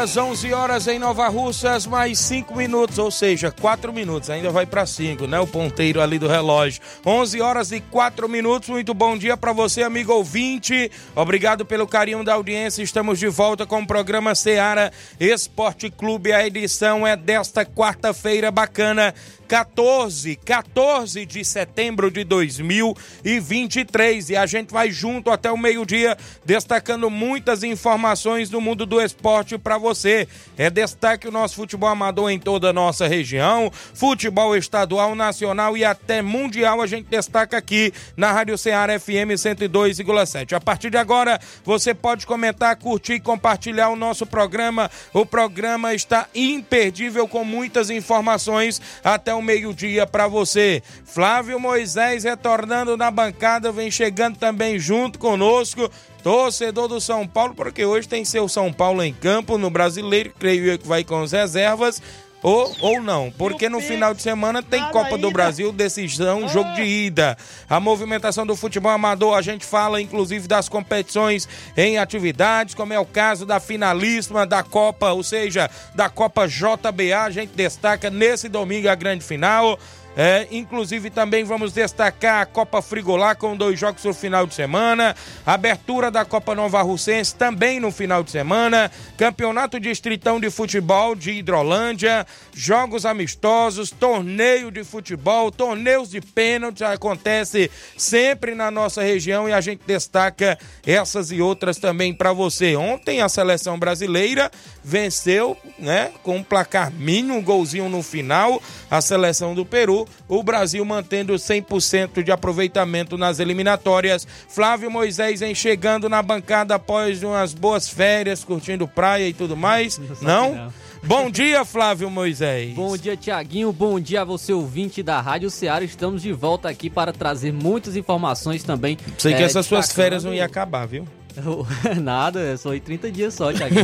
Horas, 11 horas em Nova Russas, mais 5 minutos, ou seja, 4 minutos, ainda vai para 5, né? O ponteiro ali do relógio. 11 horas e 4 minutos, muito bom dia para você, amigo ouvinte. Obrigado pelo carinho da audiência. Estamos de volta com o programa Seara Esporte Clube. A edição é desta quarta-feira bacana, 14, 14 de setembro de 2023. E a gente vai junto até o meio-dia, destacando muitas informações do mundo do esporte para você. É destaque o nosso futebol amador em toda a nossa região, futebol estadual, nacional e até mundial. A gente destaca aqui na Rádio Ceará FM 102,7. A partir de agora, você pode comentar, curtir e compartilhar o nosso programa. O programa está imperdível com muitas informações até o meio-dia para você. Flávio Moisés retornando na bancada, vem chegando também junto conosco. Torcedor do São Paulo, porque hoje tem seu São Paulo em campo no brasileiro, creio eu que vai com as reservas. Ou, ou não, porque no final de semana tem Copa do Brasil, decisão, jogo de ida. A movimentação do futebol amador, a gente fala inclusive das competições em atividades, como é o caso da finalíssima da Copa, ou seja, da Copa JBA. A gente destaca nesse domingo a grande final. É, inclusive também vamos destacar a Copa Frigolá com dois jogos no final de semana, abertura da Copa Nova Russense também no final de semana, Campeonato Distritão de Futebol de Hidrolândia, jogos amistosos, torneio de futebol, torneios de pênalti acontece sempre na nossa região e a gente destaca essas e outras também para você. Ontem a seleção brasileira venceu, né, com um placar mínimo, um golzinho no final, a seleção do Peru o Brasil mantendo 100% de aproveitamento nas eliminatórias. Flávio Moisés em chegando na bancada após umas boas férias, curtindo praia e tudo mais. Não? não? Bom dia, Flávio Moisés. Bom dia, Tiaguinho. Bom dia a você, ouvinte da Rádio Ceará. Estamos de volta aqui para trazer muitas informações também. Sei que é, essas suas férias não iam acabar, viu? Nada, só em 30 dias só, Thiago.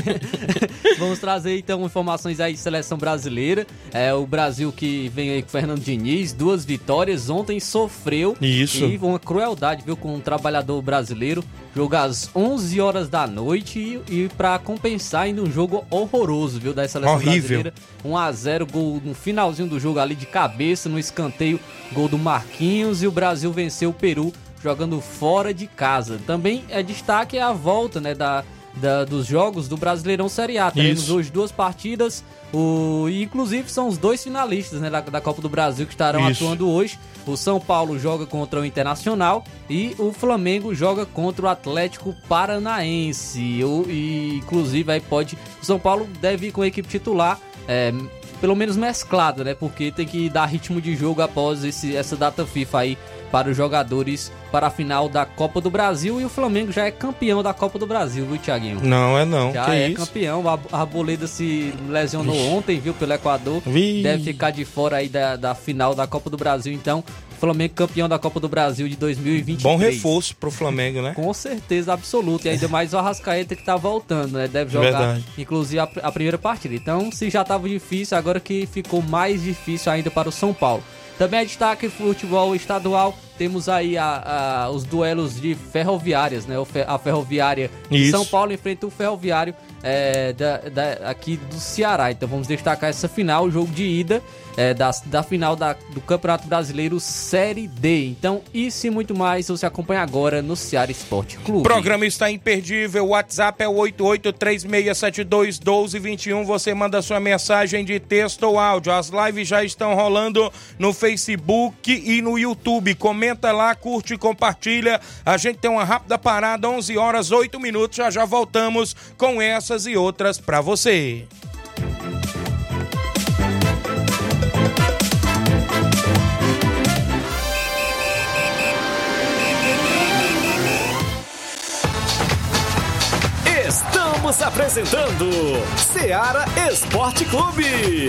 Vamos trazer então informações aí de seleção brasileira. É o Brasil que vem aí com o Fernando Diniz, duas vitórias. Ontem sofreu. Isso. E uma crueldade, viu, com um trabalhador brasileiro. Jogo às 11 horas da noite e, e para compensar ainda um jogo horroroso, viu, da seleção Horrível. brasileira. 1 a 0 gol no finalzinho do jogo ali de cabeça, no escanteio, gol do Marquinhos e o Brasil venceu o Peru jogando fora de casa. Também é destaque a volta né, da, da, dos jogos do Brasileirão Série A. Teremos Isso. hoje duas partidas, o, e inclusive são os dois finalistas né, da, da Copa do Brasil que estarão Isso. atuando hoje. O São Paulo joga contra o Internacional e o Flamengo joga contra o Atlético Paranaense. O, e inclusive aí pode. O São Paulo deve ir com a equipe titular. É, pelo menos mesclado, né? Porque tem que dar ritmo de jogo após esse, essa data FIFA aí para os jogadores para a final da Copa do Brasil e o Flamengo já é campeão da Copa do Brasil, viu, Thiaguinho? Não, é não. Já que é isso? campeão. A Arboleda se lesionou Vixe. ontem, viu, pelo Equador. Vixe. Deve ficar de fora aí da, da final da Copa do Brasil, então. Flamengo campeão da Copa do Brasil de 2023. Bom reforço pro Flamengo, né? Com certeza absoluta. E ainda mais o Arrascaeta que tá voltando, né? Deve jogar, Verdade. inclusive, a, a primeira partida. Então, se já tava difícil, agora que ficou mais difícil ainda para o São Paulo. Também é destaque futebol estadual. Temos aí a, a, os duelos de ferroviárias, né? A ferroviária de São Paulo enfrenta o ferroviário é, da, da, aqui do Ceará. Então vamos destacar essa final, o jogo de ida. é, da, da final da, do Campeonato Brasileiro Série D. Então, isso e muito mais você acompanha agora no Ceará Esporte Clube. O programa está imperdível. O WhatsApp é o 8836721221. Você manda sua mensagem de texto ou áudio. As lives já estão rolando no Facebook e no YouTube. Comenta lá, curte e compartilha. A gente tem uma rápida parada, 11 horas 8 minutos. Já já voltamos com essas e outras para você. Estamos apresentando Seara Esporte Clube.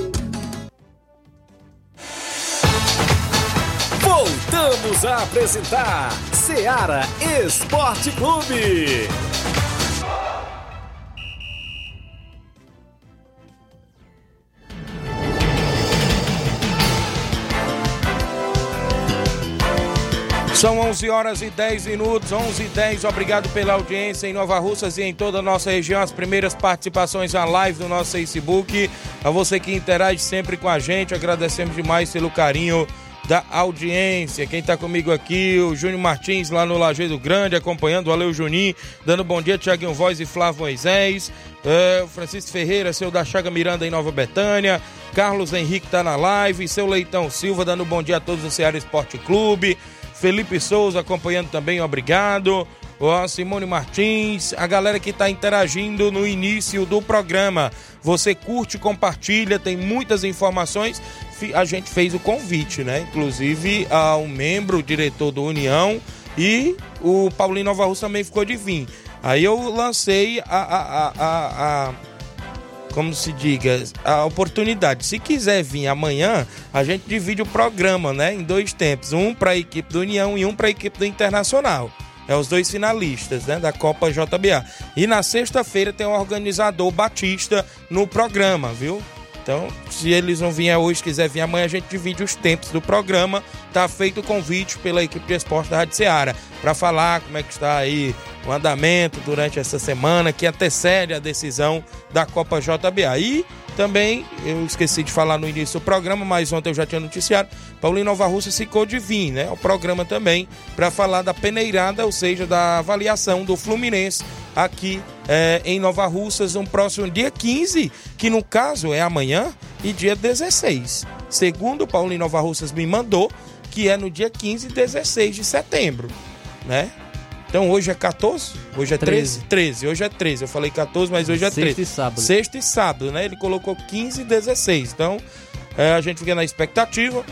Voltamos a apresentar Seara Esporte Clube. São 11 horas e 10 minutos, 11 e 10. Obrigado pela audiência em Nova Russas e em toda a nossa região. As primeiras participações na live no nosso Facebook. A você que interage sempre com a gente, agradecemos demais pelo carinho da audiência. Quem está comigo aqui, o Júnior Martins, lá no Lajeado Grande, acompanhando. Valeu, Juninho. Dando bom dia, Tiaguinho Voz e Flávio Moisés. É, Francisco Ferreira, seu da Chaga Miranda em Nova Betânia. Carlos Henrique está na live. Seu Leitão Silva, dando bom dia a todos do Ceará Esporte Clube. Felipe Souza acompanhando também, obrigado. Ó, Simone Martins, a galera que está interagindo no início do programa. Você curte, compartilha, tem muitas informações. A gente fez o convite, né? Inclusive ao membro, o diretor do União e o Paulinho Nova Rússia também ficou de vir. Aí eu lancei a, a, a, a como se diga, a oportunidade. Se quiser vir amanhã, a gente divide o programa, né, em dois tempos, um para a equipe do União e um para a equipe do Internacional. É os dois finalistas, né, da Copa JBA. E na sexta-feira tem o organizador Batista no programa, viu? Então, se eles não vierem hoje, quiser vir amanhã, a gente divide os tempos do programa. Tá feito o convite pela equipe de esporte da Rádio Ceará para falar como é que está aí o andamento durante essa semana que antecede a decisão da Copa JBA. E também, eu esqueci de falar no início do programa, mas ontem eu já tinha noticiado, Paulinho Nova Rússia ficou de vir, né? O programa também para falar da peneirada, ou seja, da avaliação do Fluminense aqui é, em Nova Russas no próximo dia 15, que no caso é amanhã, e dia 16. Segundo Paulinho Nova Russas me mandou, que é no dia 15 e 16 de setembro, né? Então hoje é 14? Hoje é 13? 13. 13. Hoje é 13. Eu falei 14, mas hoje é 13. Sexta e sábado. Sexta e sábado, né? Ele colocou 15 e 16. Então é, a gente fica na expectativa.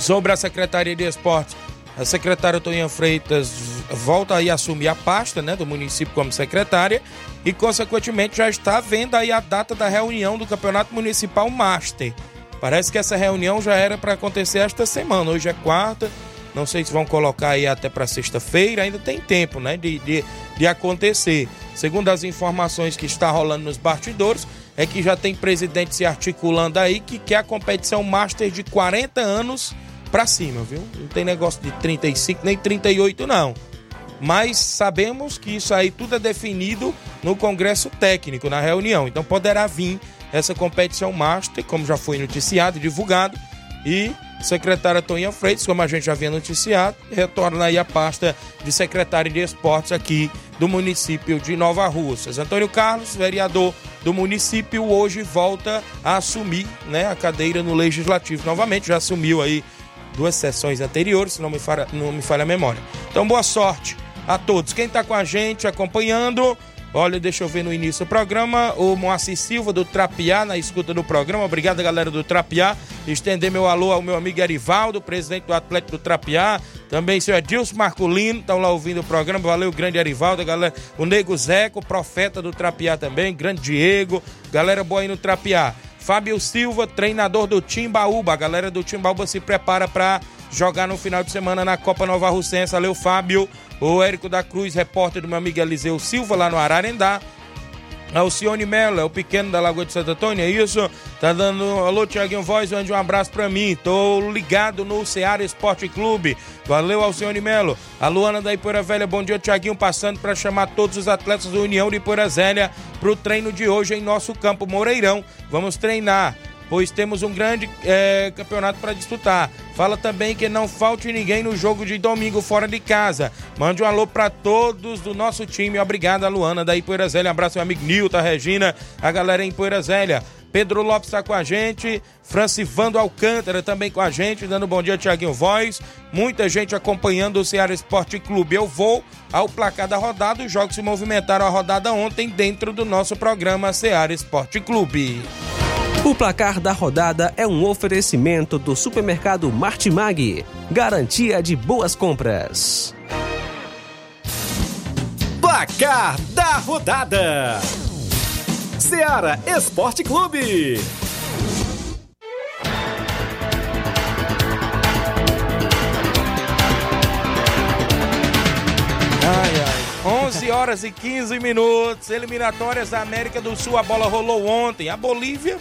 Sobre a Secretaria de Esportes, a secretária Toninha Freitas volta aí a assumir a pasta né, do município como secretária e, consequentemente, já está vendo aí a data da reunião do Campeonato Municipal Master. Parece que essa reunião já era para acontecer esta semana. Hoje é quarta, não sei se vão colocar aí até para sexta-feira, ainda tem tempo né, de, de, de acontecer. Segundo as informações que está rolando nos bastidores, é que já tem presidente se articulando aí que quer a competição Master de 40 anos para cima, viu? Não tem negócio de 35 nem 38 não. Mas sabemos que isso aí tudo é definido no Congresso Técnico, na reunião. Então poderá vir essa competição Master, como já foi noticiado e divulgado, e secretária Toninha Freitas, como a gente já havia noticiado, retorna aí a pasta de secretário de esportes aqui do município de Nova Russas. Antônio Carlos, vereador do município, hoje volta a assumir né, a cadeira no Legislativo novamente, já assumiu aí duas sessões anteriores, se não me falha, não me falha a memória. Então, boa sorte a todos. Quem está com a gente acompanhando, Olha, deixa eu ver no início do programa, o Moacir Silva do Trapiá, na escuta do programa. Obrigado, galera do Trapiá. Estender meu alô ao meu amigo Erivaldo, presidente do Atlético do Trapiá. Também seu Edilson Marculino, estão lá ouvindo o programa. Valeu, grande Erivaldo, galera. O Nego Zeco, profeta do Trapiá também. Grande Diego, galera boa aí no Trapiá. Fábio Silva, treinador do Timbaúba. A galera do Timbaúba se prepara para jogar no final de semana na Copa Nova Russense. Valeu, Fábio. O Érico da Cruz, repórter do meu amigo Eliseu Silva, lá no Ararendá. Alcione Mello, é o pequeno da Lagoa de Santo Antônio, é isso? Tá dando alô, Tiaguinho Voz, mande um abraço pra mim. Tô ligado no Ceará Esporte Clube. Valeu, Alcione Melo. A Luana da Ipoeira Velha, bom dia, Tiaguinho, passando para chamar todos os atletas da União de Ipoeira Velha pro treino de hoje em nosso campo Moreirão. Vamos treinar pois temos um grande é, campeonato para disputar. Fala também que não falte ninguém no jogo de domingo fora de casa. Mande um alô para todos do nosso time. Obrigado, Luana da Ipoeira Zélia. Abraço, meu amigo Nilton, Regina, a galera em Ipoeira Zélia. Pedro Lopes está com a gente, Francivando Alcântara também com a gente, dando bom dia, Tiaguinho Voz. Muita gente acompanhando o Ceará Esporte Clube. Eu vou ao placar da rodada. Os jogos se movimentaram a rodada ontem dentro do nosso programa Ceará Esporte Clube. O placar da rodada é um oferecimento do supermercado Martimag. Garantia de boas compras. Placar da rodada: Seara Esporte Clube. Ai, ai. 11 horas e 15 minutos. Eliminatórias da América do Sul. A bola rolou ontem. A Bolívia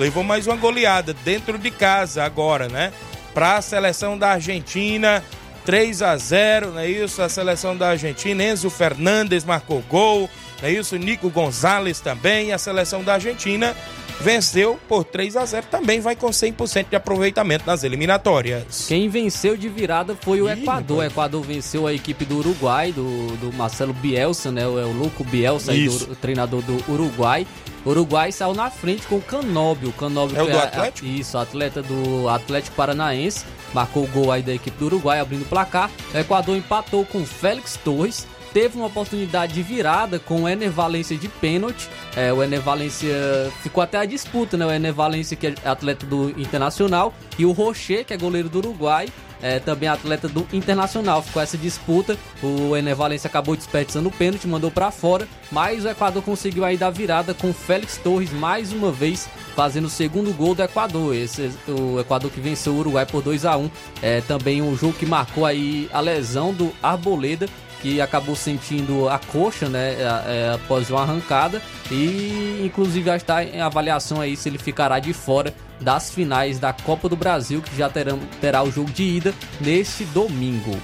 levou mais uma goleada dentro de casa agora, né? Para a seleção da Argentina, 3 a 0, não é isso? A seleção da Argentina, Enzo Fernandes marcou gol, não é isso? Nico Gonzalez também, a seleção da Argentina venceu por 3 a 0 também vai com 100% de aproveitamento nas eliminatórias. Quem venceu de virada foi o Ih, Equador. O Equador venceu a equipe do Uruguai, do, do Marcelo Bielsa, né? O, é o Louco Bielsa, do, o treinador do Uruguai. O Uruguai saiu na frente com o Canóbio. O Canóbio é o do Atlético? A, isso, atleta do Atlético Paranaense. Marcou o gol aí da equipe do Uruguai, abrindo o placar. O Equador empatou com o Félix Torres. Teve uma oportunidade de virada com o Ener Valência de pênalti. É, o Ener Valência ficou até a disputa, né? O Ener Valência, que é atleta do Internacional, e o Rocher, que é goleiro do Uruguai, é, também atleta do Internacional. Ficou essa disputa. O Ener Valencia acabou desperdiçando o pênalti, mandou para fora. Mas o Equador conseguiu aí dar virada com Félix Torres mais uma vez fazendo o segundo gol do Equador. Esse o Equador que venceu o Uruguai por 2 a 1 é, Também um jogo que marcou aí a lesão do Arboleda que acabou sentindo a coxa, né, é, após uma arrancada e inclusive já está em avaliação aí se ele ficará de fora das finais da Copa do Brasil, que já terá, o jogo de ida neste domingo.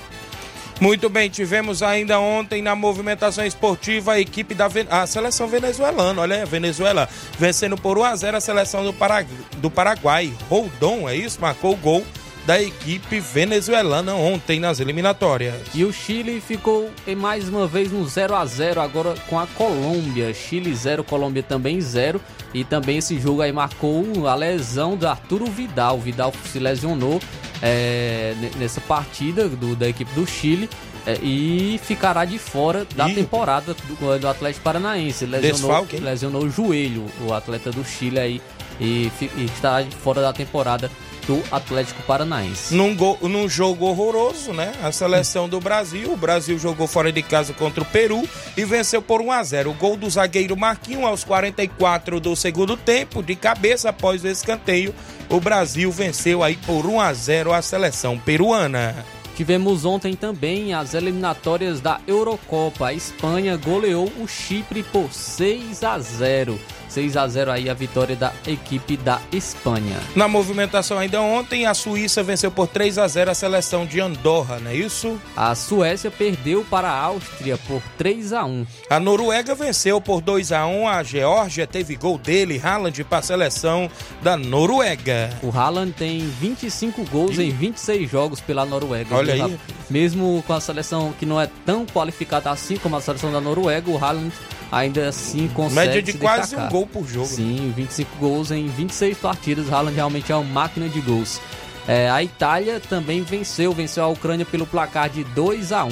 Muito bem, tivemos ainda ontem na movimentação esportiva a equipe da a seleção venezuelana. Olha, Venezuela vencendo por 1 a 0 a seleção do, Parag... do Paraguai. Roldon, é isso? Marcou o gol da equipe venezuelana ontem nas eliminatórias. E o Chile ficou mais uma vez no 0 a 0 agora com a Colômbia. Chile 0, Colômbia também 0. E também esse jogo aí marcou a lesão do Arturo Vidal. O Vidal se lesionou é, nessa partida do, da equipe do Chile. É, e ficará de fora da Ih. temporada do, do, Atlético Paranaense. Lesionou, lesionou o joelho, o atleta do Chile aí, e, e está fora da temporada do Atlético Paranaense. Num, go, num jogo horroroso, né? A seleção do Brasil. O Brasil jogou fora de casa contra o Peru e venceu por 1 a 0 O gol do zagueiro Marquinhos aos 44 do segundo tempo, de cabeça após o escanteio. O Brasil venceu aí por 1 a 0 a seleção peruana. Tivemos ontem também as eliminatórias da Eurocopa. A Espanha goleou o Chipre por 6 a 0. 6 a 0 aí a vitória da equipe da Espanha. Na movimentação ainda ontem, a Suíça venceu por 3 a 0 a seleção de Andorra, não é isso? A Suécia perdeu para a Áustria por 3 a 1. A Noruega venceu por 2 a 1 a Geórgia, teve gol dele, Haaland, para a seleção da Noruega. O Haaland tem 25 gols em 26 jogos pela Noruega. Olha aí. Mesmo com a seleção que não é tão qualificada assim como a seleção da Noruega, o Haaland ainda assim consegue Média de se quase destacar. um gol por jogo. Sim, 25 gols em 26 partidas. Haaland realmente é uma máquina de gols. É, a Itália também venceu, venceu a Ucrânia pelo placar de 2 a 1.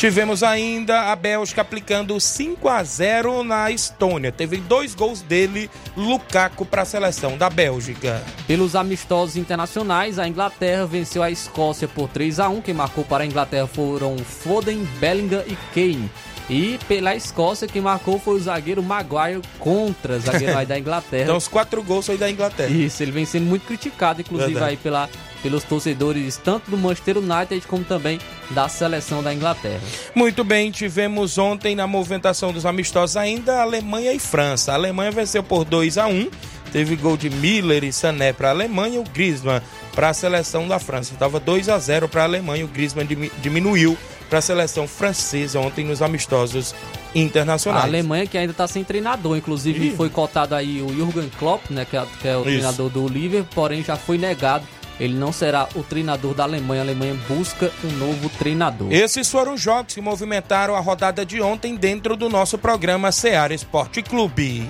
Tivemos ainda a Bélgica aplicando 5 a 0 na Estônia. Teve dois gols dele, Lukaku, para a seleção da Bélgica. Pelos amistosos internacionais, a Inglaterra venceu a Escócia por 3 a 1. Quem marcou para a Inglaterra foram Foden, Bellingham e Kane. E pela Escócia, quem marcou foi o zagueiro Maguire contra, zagueiro aí da Inglaterra. Então, os quatro gols aí da Inglaterra. Isso, ele vem sendo muito criticado, inclusive Verdade. aí pela, pelos torcedores tanto do Manchester United como também da seleção da Inglaterra. Muito bem, tivemos ontem na movimentação dos amistosos ainda Alemanha e França. A Alemanha venceu por 2 a 1 Teve gol de Miller e Sané para a Alemanha e o Griezmann para a seleção da França. Estava 2 a 0 para a Alemanha. O Griezmann dimi- diminuiu para a seleção francesa ontem nos amistosos internacionais. A Alemanha que ainda está sem treinador, inclusive Ih. foi cotado aí o Jürgen Klopp, né, que é, que é o Isso. treinador do Liverpool, porém já foi negado. Ele não será o treinador da Alemanha. A Alemanha busca um novo treinador. Esses foram os jogos que movimentaram a rodada de ontem dentro do nosso programa Seara Esporte Clube.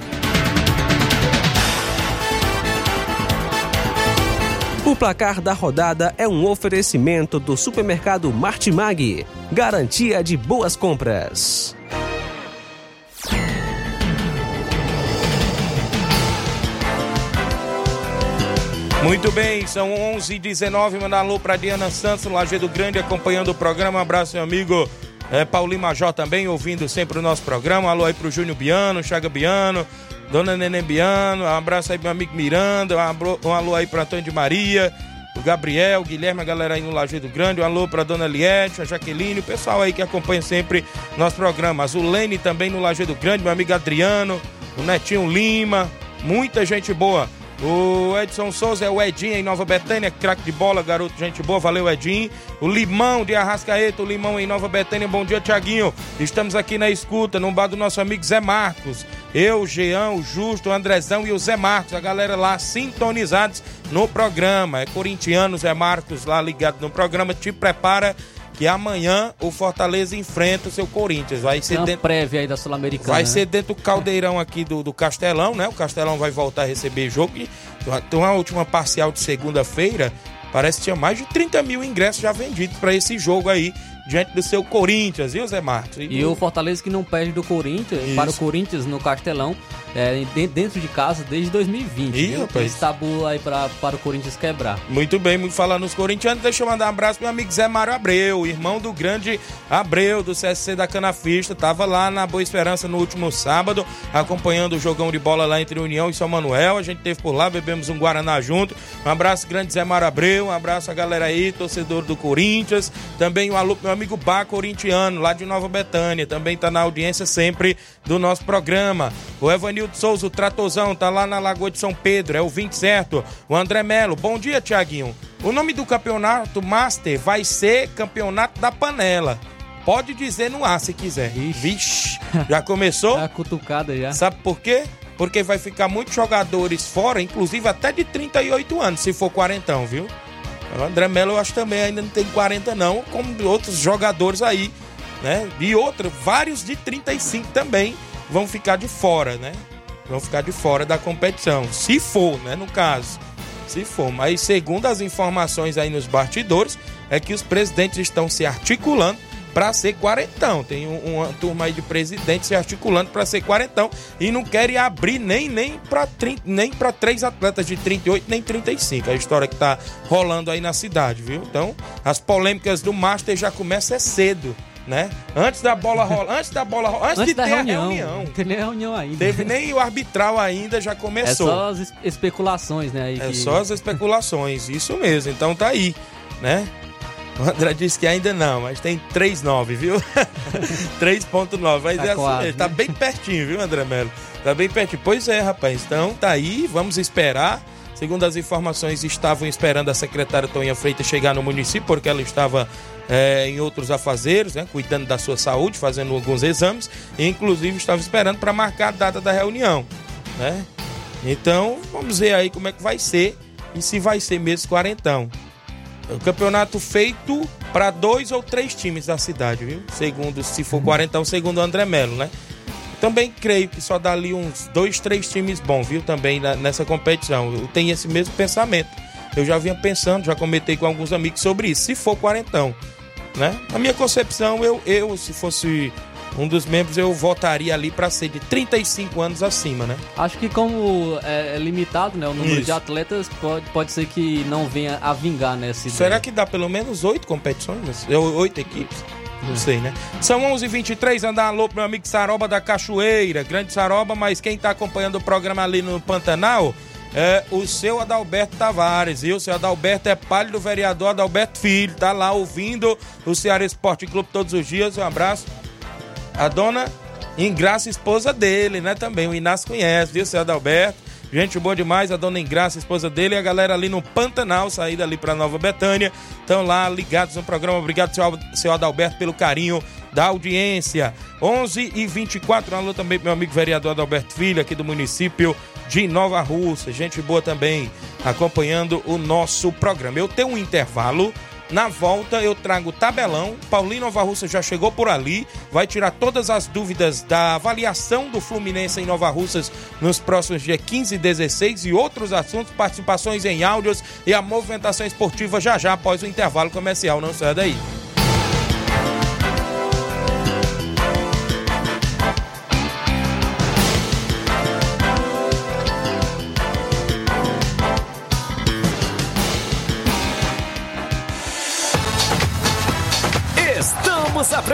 O placar da rodada é um oferecimento do supermercado Martimag, garantia de boas compras. Muito bem, são 11 h 19 Mandar alô para Diana Santos, Lajeado Grande, acompanhando o programa. Um abraço, meu amigo é, Paulinho Major também, ouvindo sempre o nosso programa. Alô aí pro Júnior Biano, Chaga Biano, Dona Neném Biano. Um abraço aí pro meu amigo Miranda. Um abro- Um alô aí pro Antônio de Maria, o Gabriel, o Guilherme, a galera aí no Lajeado Grande. Um alô pra Dona Liette, a Jaqueline, o pessoal aí que acompanha sempre nosso programa. A Zulene também no Lajeado Grande, meu amigo Adriano, o Netinho Lima, muita gente boa. O Edson Souza é o Edinho em Nova Betânia, craque de bola, garoto, gente boa, valeu Edinho. O Limão de Arrascaeta, o Limão em Nova Betânia, bom dia Tiaguinho. Estamos aqui na escuta, no bar do nosso amigo Zé Marcos. Eu, o Jean, o Justo, o Andrezão e o Zé Marcos, a galera lá sintonizados no programa. É corintiano, Zé Marcos lá ligado no programa, te prepara que amanhã o Fortaleza enfrenta o seu Corinthians. Vai ser uma dentro prévia aí da Sul-Americana. Vai né? ser dentro do caldeirão aqui do, do Castelão, né? O Castelão vai voltar a receber jogo. E tem uma última parcial de segunda-feira. Parece que tinha mais de 30 mil ingressos já vendidos para esse jogo aí, diante do seu Corinthians, viu, Zé Marcos? E o Fortaleza que não perde do Corinthians, Isso. para o Corinthians no Castelão, é, de- dentro de casa desde 2020. Ih, rapaz. Esse tabu aí pra, para o Corinthians quebrar. Muito bem, muito falando nos corintianos. Deixa eu mandar um abraço pro meu amigo Zé Mário Abreu, irmão do grande Abreu, do CSC da Canafista. Tava lá na Boa Esperança no último sábado, acompanhando o jogão de bola lá entre União e São Manuel. A gente teve por lá, bebemos um Guaraná junto. Um abraço grande Zé Mário Abreu, um abraço a galera aí, torcedor do Corinthians. Também um alô pro meu amigo Bá Corintiano, lá de Nova Betânia. Também tá na audiência sempre do nosso programa. O Evanildo Souza, o Tratozão, tá lá na Lagoa de São Pedro, é o 20 certo. O André Melo, bom dia, Tiaguinho. O nome do campeonato Master vai ser Campeonato da Panela. Pode dizer no ar se quiser. Vixe, já começou? Tá cutucada já. Sabe por quê? Porque vai ficar muitos jogadores fora, inclusive até de 38 anos, se for quarentão, viu? O André Melo eu acho também ainda não tem 40 não, como outros jogadores aí, né? E outros, vários de 35 também vão ficar de fora, né? Vão ficar de fora da competição, se for, né, no caso. Se for, mas segundo as informações aí nos bastidores, é que os presidentes estão se articulando para ser quarentão. Tem um- uma turma aí de presidente se articulando para ser quarentão e não querem abrir nem, nem para nem três atletas de 38 nem 35. A história que tá rolando aí na cidade, viu? Então, as polêmicas do Master já começam é cedo, né? Antes da bola rolar, antes da bola rolar, antes, Antes de ter reunião. a reunião. Não tem nem reunião ainda. Teve nem o arbitral ainda, já É começou. só as es- especulações, né? aí É que- só as especulações, isso mesmo. Então tá aí, né? O André disse que ainda não, mas tem 3,9, viu? 3,9. Mas Tá é assim, quase, tá né? bem pertinho, viu, André Melo? Tá bem pertinho. Pois é, rapaz. Então tá aí, vamos esperar. Segundo as informações, estavam esperando a secretária Toninha Freitas chegar no município, porque ela estava é, em outros afazeres, né? Cuidando da sua saúde, fazendo alguns exames. E, inclusive, estava esperando para marcar a data da reunião, né? Então, vamos ver aí como é que vai ser e se vai ser mesmo quarentão. O campeonato feito para dois ou três times da cidade, viu? Segundo, se for quarentão, segundo o André Melo, né? Também creio que só dá ali uns dois, três times bons, viu? Também na- nessa competição. Eu tenho esse mesmo pensamento. Eu já vinha pensando, já comentei com alguns amigos sobre isso. Se for quarentão, né? Na minha concepção, eu, eu se fosse um dos membros, eu votaria ali para ser de 35 anos acima, né? Acho que como é, é limitado, né? O número Isso. de atletas pode, pode ser que não venha a vingar nessa ideia. Será que dá pelo menos oito competições? É, Oito equipes? Não sei, né? São 11h23, andar alô pro meu amigo Saroba da Cachoeira. Grande Saroba, mas quem tá acompanhando o programa ali no Pantanal é o seu Adalberto Tavares. E o seu Adalberto é pai do vereador Adalberto Filho. Tá lá ouvindo o Ceará Esporte Clube todos os dias. Um abraço. A dona Ingraça, esposa dele, né? Também. O Inácio conhece, viu, seu Adalberto? Gente boa demais, a dona Ingraça, esposa dele, e a galera ali no Pantanal, saída ali pra Nova Betânia. Estão lá ligados no programa. Obrigado, seu, Adalberto, pelo carinho da audiência. 11 e 24 alô também meu amigo vereador Adalberto Filho, aqui do município de Nova Russa. Gente boa também, acompanhando o nosso programa. Eu tenho um intervalo. Na volta eu trago o tabelão. Paulinho Nova Russa já chegou por ali. Vai tirar todas as dúvidas da avaliação do Fluminense em Nova Russas nos próximos dias 15 e 16 e outros assuntos, participações em áudios e a movimentação esportiva já já após o intervalo comercial. Não saia daí.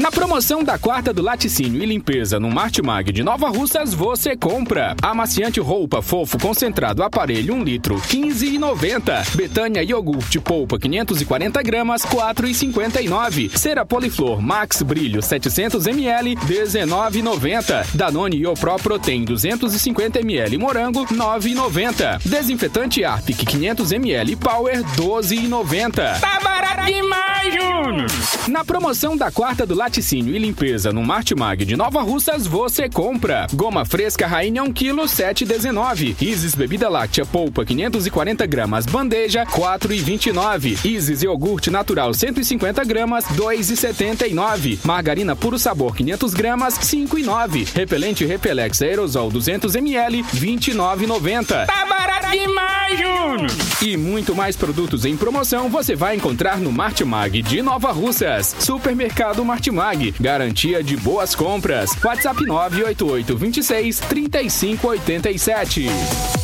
Na promoção da quarta do laticínio e limpeza no Martimag de Nova Russas, você compra. Amaciante roupa fofo concentrado aparelho 1 litro, 15,90. Betânia iogurte polpa 540 gramas, 4,59. Cera Poliflor Max Brilho 700 ml, 19,90. Danone Iopro Protein 250 ml morango, 9,90. Desinfetante Arpic 500 ml Power, 12,90. Tá barato demais, Júnior! Na promoção da quarta do laticínio e limpeza no Martimag de Nova Russas, você compra. Goma fresca Rainha 1 kg, 7,19. Isis bebida láctea polpa 540 gramas, bandeja, 4,29. Isis iogurte natural 150 gramas, 2,79. Margarina puro sabor 500 gramas, 5,9. Repelente Repelex aerosol 200 ml, 29,90. Tá demais, Júnior! E muito mais produtos em promoção você vai encontrar no Martimag de Nova Russas. Supermercado Martimag, garantia de boas compras. WhatsApp 988 26 3587.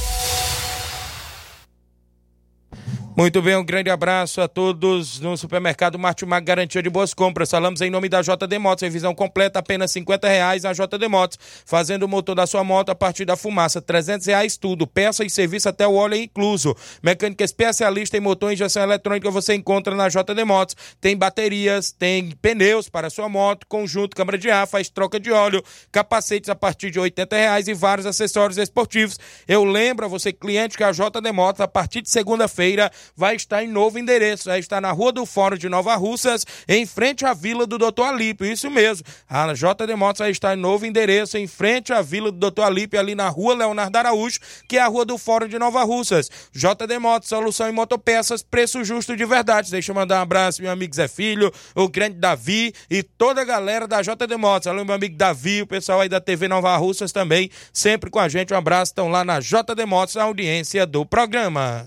Muito bem, um grande abraço a todos no supermercado Martimag, garantia de boas compras. Falamos em nome da JD Motos, revisão completa, apenas 50 reais a JD Motos, fazendo o motor da sua moto a partir da fumaça, 300 reais tudo, peça e serviço até o óleo incluso. Mecânica especialista em motor e injeção eletrônica você encontra na JD Motos. Tem baterias, tem pneus para sua moto, conjunto, câmara de ar, faz troca de óleo, capacetes a partir de 80 reais e vários acessórios esportivos. Eu lembro a você, cliente, que a JD Motos, a partir de segunda-feira, vai estar em novo endereço, vai estar na Rua do Fórum de Nova Russas, em frente à Vila do Doutor Alípio, isso mesmo. A JD Motos vai estar em novo endereço, em frente à Vila do Doutor Alípio, ali na Rua Leonardo Araújo, que é a Rua do Fórum de Nova Russas. JD Motos, solução em motopeças, preço justo de verdade. Deixa eu mandar um abraço, meu amigo Zé Filho, o grande Davi e toda a galera da JD Motos. Alô, meu amigo Davi, o pessoal aí da TV Nova Russas também, sempre com a gente. Um abraço, estão lá na JD Motos, a audiência do programa.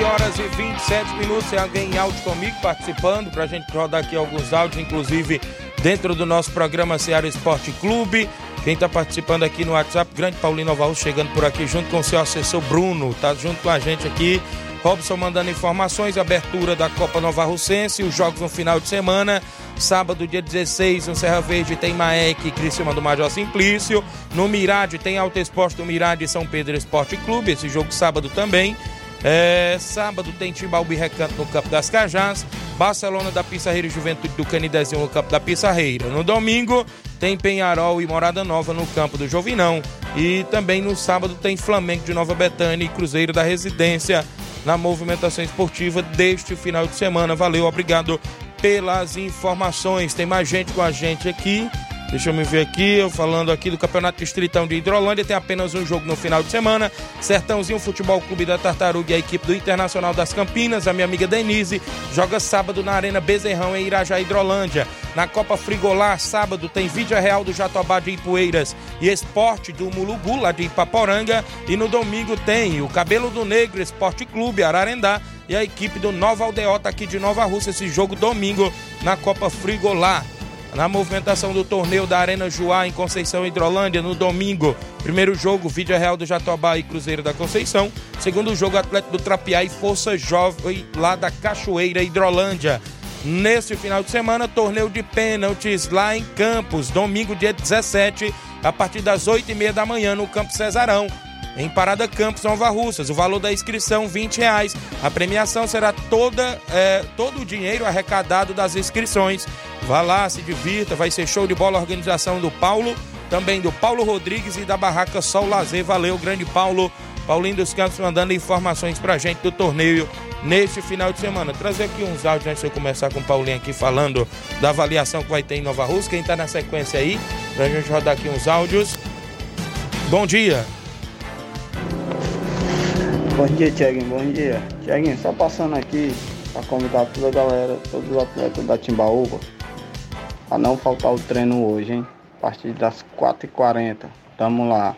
11 horas e 27 minutos. Tem alguém em áudio comigo participando para a gente rodar aqui alguns áudios, inclusive dentro do nosso programa Ceará Esporte Clube. Quem está participando aqui no WhatsApp, grande Paulino Oval, chegando por aqui junto com o seu assessor Bruno, tá junto com a gente aqui. Robson mandando informações, abertura da Copa Nova Russense, os jogos no final de semana. Sábado, dia 16, no Serra Verde tem Maek e Criciúma do Major Simplício. No Mirade tem Alto Esporte do Mirade e São Pedro Esporte Clube, esse jogo sábado também. É, sábado tem Timbalbi Recanto no Campo das Cajás, Barcelona da Pissarreira e Juventude do Canidezinho no Campo da Pissarreira. No domingo tem Penharol e Morada Nova no Campo do Jovinão. E também no sábado tem Flamengo de Nova Betânia e Cruzeiro da Residência na movimentação esportiva deste final de semana. Valeu, obrigado pelas informações. Tem mais gente com a gente aqui. Deixa eu me ver aqui, eu falando aqui do Campeonato Distritão de Hidrolândia, tem apenas um jogo no final de semana. Sertãozinho Futebol Clube da Tartaruga e a equipe do Internacional das Campinas, a minha amiga Denise, joga sábado na Arena Bezerrão em Irajá, Hidrolândia. Na Copa Frigolar, sábado, tem Vídea Real do Jatobá de Ipueiras e Esporte do Mulugu, lá de Ipaporanga. E no domingo tem o Cabelo do Negro Esporte Clube, Ararendá, e a equipe do Nova Aldeota aqui de Nova Rússia, esse jogo domingo na Copa Frigolar na movimentação do torneio da Arena Juá em Conceição Hidrolândia no domingo. Primeiro jogo, Vídeo Real do Jatobá e Cruzeiro da Conceição. Segundo jogo, Atlético do Trapiá e Força Jovem lá da Cachoeira Hidrolândia. Neste final de semana, torneio de pênaltis lá em Campos, domingo, dia 17, a partir das 8h30 da manhã, no Campo Cesarão em Parada Campos, Nova Russas. O valor da inscrição, 20 reais. A premiação será toda, é, todo o dinheiro arrecadado das inscrições. Vá lá, se divirta, vai ser show de bola a organização do Paulo, também do Paulo Rodrigues e da Barraca Sol Lazer. Valeu, grande Paulo. Paulinho dos Campos mandando informações pra gente do torneio neste final de semana. Trazer aqui uns áudios antes de eu começar com o Paulinho aqui falando da avaliação que vai ter em Nova Rússia. Quem tá na sequência aí, pra gente rodar aqui uns áudios. Bom dia. Bom dia, Tiaguinho. Bom dia. Tiaguinho, só passando aqui para convidar toda a galera, todos os atletas da Timbaúba, a não faltar o treino hoje, hein? A partir das 4h40. Tamo lá.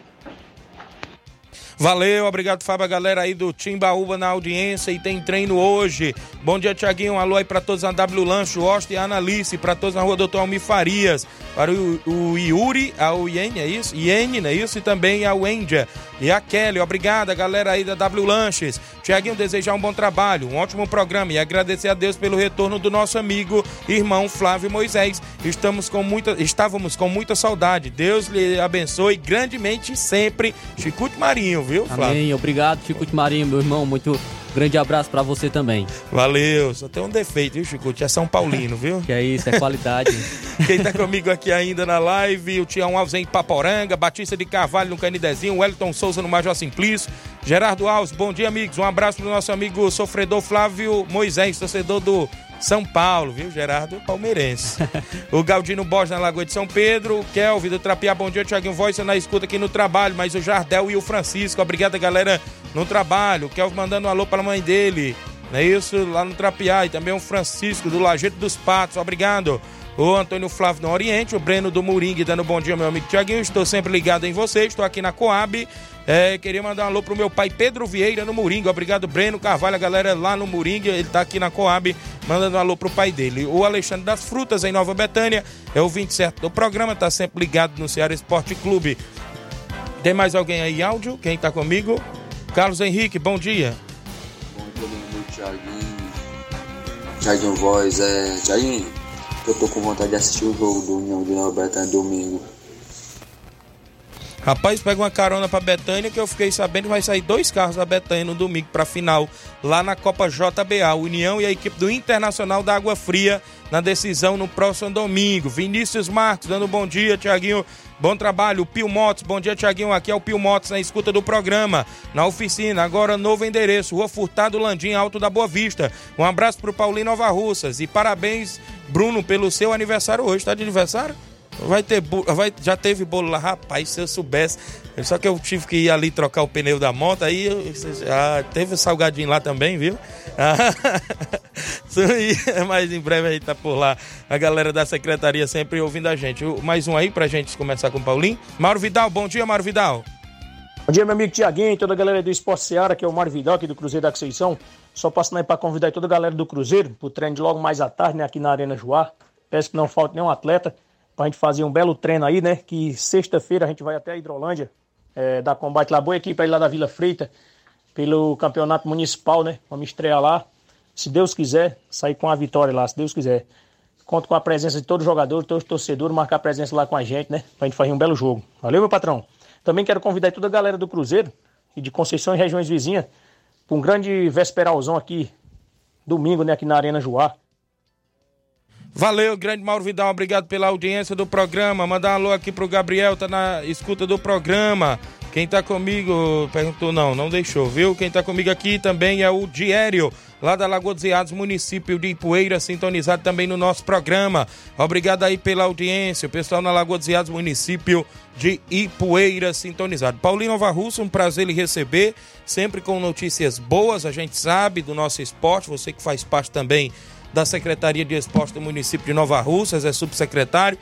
Valeu, obrigado, Fábio, a galera aí do Timbaúba na audiência e tem treino hoje. Bom dia, Tiaguinho. Um alô aí pra todos na W Lancho, Osta e Analice, pra todos na rua Doutor Almir Farias, para o, o Yuri, a Iene, é isso? Iene, não é isso? E também a Wendia e a Kelly. Obrigada, galera aí da W Lanches. Tiaguinho, desejar um bom trabalho, um ótimo programa e agradecer a Deus pelo retorno do nosso amigo irmão Flávio Moisés. Estamos com muita, estávamos com muita saudade. Deus lhe abençoe grandemente sempre. Chicute Marinho, viu, Flávio? Amém. Obrigado, Chicute Marinho, meu irmão. Muito grande abraço pra você também. Valeu. Só tem um defeito, viu, Chicute? É São Paulino, viu? Que é isso, é qualidade. Quem tá comigo aqui ainda na live, o Tião Alves em Paporanga, Batista de Carvalho no Canidezinho, Wellington Souza no Major Simplício, Gerardo Alves, bom dia, amigos. Um abraço pro nosso amigo sofredor Flávio Moisés, torcedor do São Paulo, viu, Gerardo? Palmeirense. o Galdino Borges na Lagoa de São Pedro, o Kelvin do Trapiá, bom dia, Tiaguinho Voz, na escuta aqui no trabalho, mas o Jardel e o Francisco, obrigado, galera, no trabalho. O Kelvin mandando um alô pra mãe dele, não é isso? Lá no Trapiá, e também o Francisco do Lajeito dos Patos, obrigado. O Antônio Flávio no Oriente, o Breno do Moringue dando bom dia, meu amigo Tiaguinho. Estou sempre ligado em você, estou aqui na Coab. É, queria mandar um alô pro meu pai Pedro Vieira no Moringue. Obrigado, Breno Carvalho, a galera lá no Moringue. Ele tá aqui na Coab, mandando um alô pro pai dele. O Alexandre das Frutas, em Nova Betânia, é o 27 do programa, tá sempre ligado no Ceará Esporte Clube. Tem mais alguém aí, áudio? Quem tá comigo? Carlos Henrique, bom dia. dia, meu Thiaguinho. Thiaguinho Voz, é. Thiaguinho, eu tô com vontade de assistir o jogo do União de Betânia domingo. Rapaz, pega uma carona pra Betânia que eu fiquei sabendo que vai sair dois carros da Betânia no domingo pra final lá na Copa JBA, União e a equipe do Internacional da Água Fria na decisão no próximo domingo. Vinícius Marcos dando bom dia, Tiaguinho. Bom trabalho, Pio Motos. Bom dia, Tiaguinho. Aqui é o Pio Motos na escuta do programa. Na oficina, agora novo endereço, Rua Furtado Landim, Alto da Boa Vista. Um abraço pro Paulinho Nova Russas e parabéns, Bruno, pelo seu aniversário hoje. Tá de aniversário? Vai ter vai, já teve bolo lá, rapaz, se eu soubesse. Só que eu tive que ir ali trocar o pneu da moto, aí eu, ah, teve salgadinho lá também, viu? mas em breve a gente tá por lá. A galera da secretaria sempre ouvindo a gente. Mais um aí pra gente começar com o Paulinho. Mauro Vidal, bom dia, Mauro Vidal. Bom dia, meu amigo Tiaguinho, toda a galera do Esporte Seara, que é o Mário Vidal, aqui do Cruzeiro da Conceição. Só passando aí para convidar toda a galera do Cruzeiro pro treino de logo mais à tarde, né, aqui na Arena Joá. Peço que não falte nenhum atleta para a gente fazer um belo treino aí, né? Que sexta-feira a gente vai até a Hidrolândia, é, dar combate lá. Boa equipe aí lá da Vila Freita, pelo campeonato municipal, né? Vamos estrear lá. Se Deus quiser, sair com a vitória lá, se Deus quiser. Conto com a presença de todo jogador, todos os torcedores, marcar presença lá com a gente, né? Pra gente fazer um belo jogo. Valeu, meu patrão. Também quero convidar toda a galera do Cruzeiro e de Conceição e regiões vizinhas para um grande vesperalzão aqui, domingo, né? Aqui na Arena Joá. Valeu, grande Mauro Vidal, obrigado pela audiência do programa. Mandar um alô aqui pro Gabriel, tá na escuta do programa. Quem tá comigo, perguntou não, não deixou, viu? Quem tá comigo aqui também é o Diério, lá da Lagoa dos Iados, município de Ipueira, sintonizado também no nosso programa. Obrigado aí pela audiência, o pessoal na Lagoa dos Iados, município de Ipueira, sintonizado. Paulinho Nova Russo, um prazer lhe receber, sempre com notícias boas, a gente sabe, do nosso esporte, você que faz parte também da Secretaria de Esporte do município de Nova Russas, é subsecretário,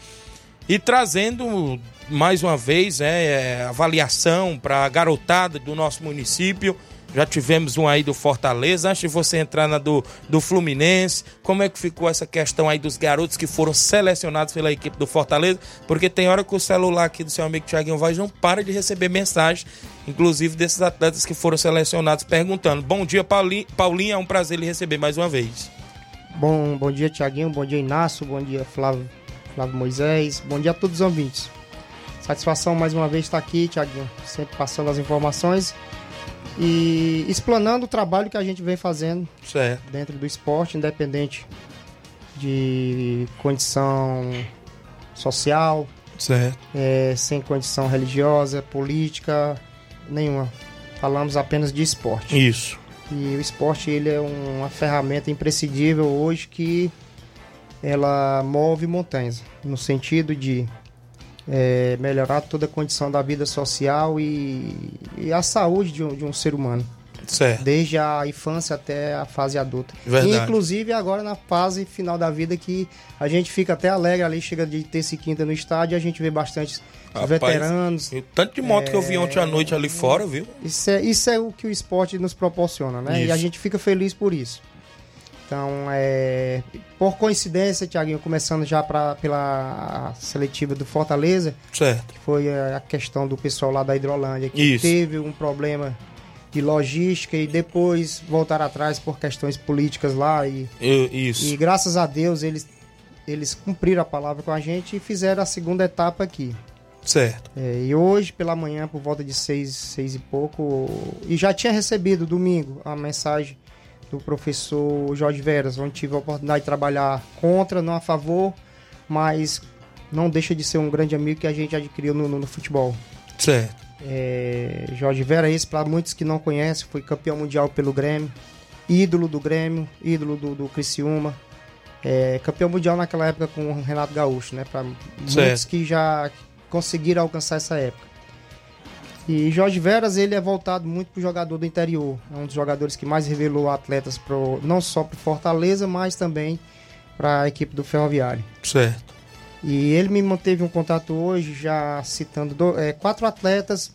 e trazendo mais uma vez é, avaliação para a garotada do nosso município. Já tivemos um aí do Fortaleza. Antes de você entrar na do, do Fluminense, como é que ficou essa questão aí dos garotos que foram selecionados pela equipe do Fortaleza? Porque tem hora que o celular aqui do seu amigo Thiaguinho Vaz não para de receber mensagem, inclusive desses atletas que foram selecionados, perguntando: Bom dia, Paulinho. Paulinho, é um prazer lhe receber mais uma vez. Bom, bom dia, Tiaguinho. Bom dia, Inácio. Bom dia, Flávio, Flávio Moisés. Bom dia a todos os ouvintes. Satisfação mais uma vez estar aqui, Tiaguinho. Sempre passando as informações e explanando o trabalho que a gente vem fazendo certo. dentro do esporte, independente de condição social, certo. É, sem condição religiosa, política, nenhuma. Falamos apenas de esporte. Isso. E o esporte ele é uma ferramenta imprescindível hoje que ela move montanhas, no sentido de é, melhorar toda a condição da vida social e, e a saúde de um, de um, ser humano. Certo. Desde a infância até a fase adulta. Verdade. Inclusive agora na fase final da vida que a gente fica até alegre ali, chega de terça e quinta no estádio a gente vê bastante Rapaz, veteranos. Tanto de moto é... que eu vi ontem à noite ali fora, viu? Isso é, isso é o que o esporte nos proporciona, né? Isso. E a gente fica feliz por isso. Então, é, por coincidência, Tiaguinho, começando já pra, pela seletiva do Fortaleza, certo. que foi a questão do pessoal lá da Hidrolândia, que isso. teve um problema de logística e depois voltar atrás por questões políticas lá. E, isso. e graças a Deus eles, eles cumpriram a palavra com a gente e fizeram a segunda etapa aqui. Certo. É, e hoje, pela manhã, por volta de seis, seis e pouco, e já tinha recebido domingo a mensagem do professor Jorge Veras, onde tive a oportunidade de trabalhar contra, não a favor, mas não deixa de ser um grande amigo que a gente adquiriu no, no, no futebol. Certo. É, Jorge Vera, esse para muitos que não conhecem, foi campeão mundial pelo Grêmio, ídolo do Grêmio, ídolo do, do Criciúma, é, campeão mundial naquela época com o Renato Gaúcho, né? Para muitos que já conseguiram alcançar essa época. E Jorge Veras, ele é voltado muito para o jogador do interior. É um dos jogadores que mais revelou atletas pro, não só para Fortaleza, mas também para a equipe do Ferroviário. Certo. E ele me manteve um contato hoje, já citando do, é, quatro atletas,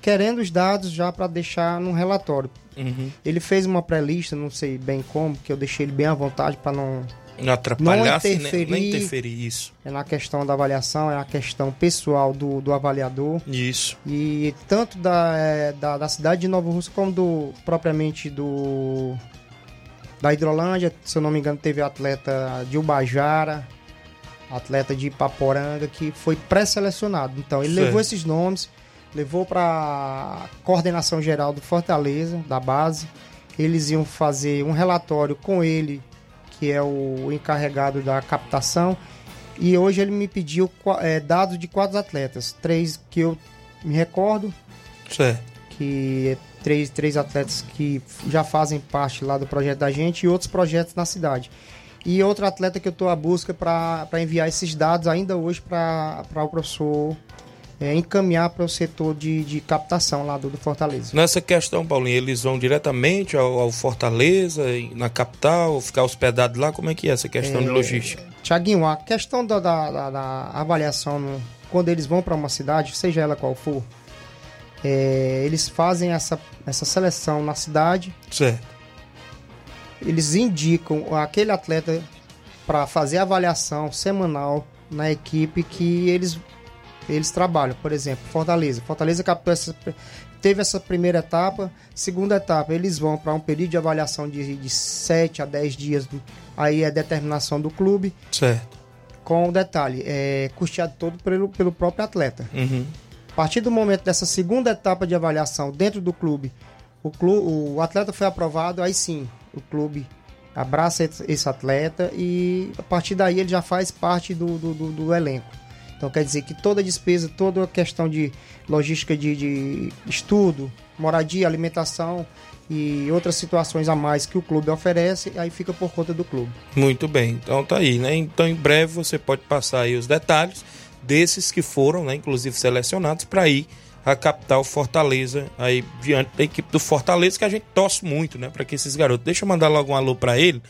querendo os dados já para deixar num relatório. Uhum. Ele fez uma pré-lista, não sei bem como, que eu deixei ele bem à vontade para não Não atrapalhasse, não nem- interferir, nem interferir, isso. É na questão da avaliação, é na questão pessoal do, do avaliador. Isso. E tanto da, é, da, da cidade de Nova Rússia como do propriamente do da Hidrolândia, se eu não me engano, teve atleta de Ubajara, atleta de Ipaporanga, que foi pré-selecionado. Então, ele Certo. levou esses nomes, levou para coordenação geral do Fortaleza, da base. Eles iam fazer um relatório com ele, que é o encarregado da captação. E hoje ele me pediu eh, dados de quatro atletas. Três que eu me recordo, Certo. que é três, três atletas que já fazem parte lá do projeto da gente e outros projetos na cidade. E outro atleta que eu estou à busca para enviar esses dados ainda hoje para o professor eh, encaminhar para o setor de, de captação lá do, do Fortaleza. Nessa questão, Paulinho, eles vão diretamente ao, ao Fortaleza, na capital, ficar hospedados lá? Como é que é essa questão de É, logística? Tiaguinho, a questão da, da, da- da avaliação no- quando eles vão para uma cidade, seja ela qual for, é, eles fazem essa, essa seleção na cidade, Certo. Eles indicam aquele atleta para fazer a avaliação semanal na equipe que eles, eles trabalham. Por exemplo, Fortaleza. Fortaleza essa, teve essa primeira etapa. Segunda etapa, eles vão para um período de avaliação de, de 7 a 10 dias. Aí é determinação do clube. Certo. Com o detalhe, é custeado todo pelo, pelo próprio atleta. Uhum. A partir do momento dessa segunda etapa de avaliação dentro do clube, o, clu, o atleta foi aprovado, aí sim, o clube abraça esse atleta e a partir daí ele já faz parte do, do, do- do elenco. Então quer dizer que toda despesa, toda a questão de logística de, de estudo, moradia, alimentação e outras situações a mais que o clube oferece, aí fica por conta do clube. Muito bem, então tá aí, né? Então em breve você pode passar aí os detalhes desses que foram, né, inclusive selecionados para ir à capital Fortaleza, aí diante da equipe do Fortaleza que a gente torce muito, né, para que esses garotos. Deixa eu mandar logo um alô para ele.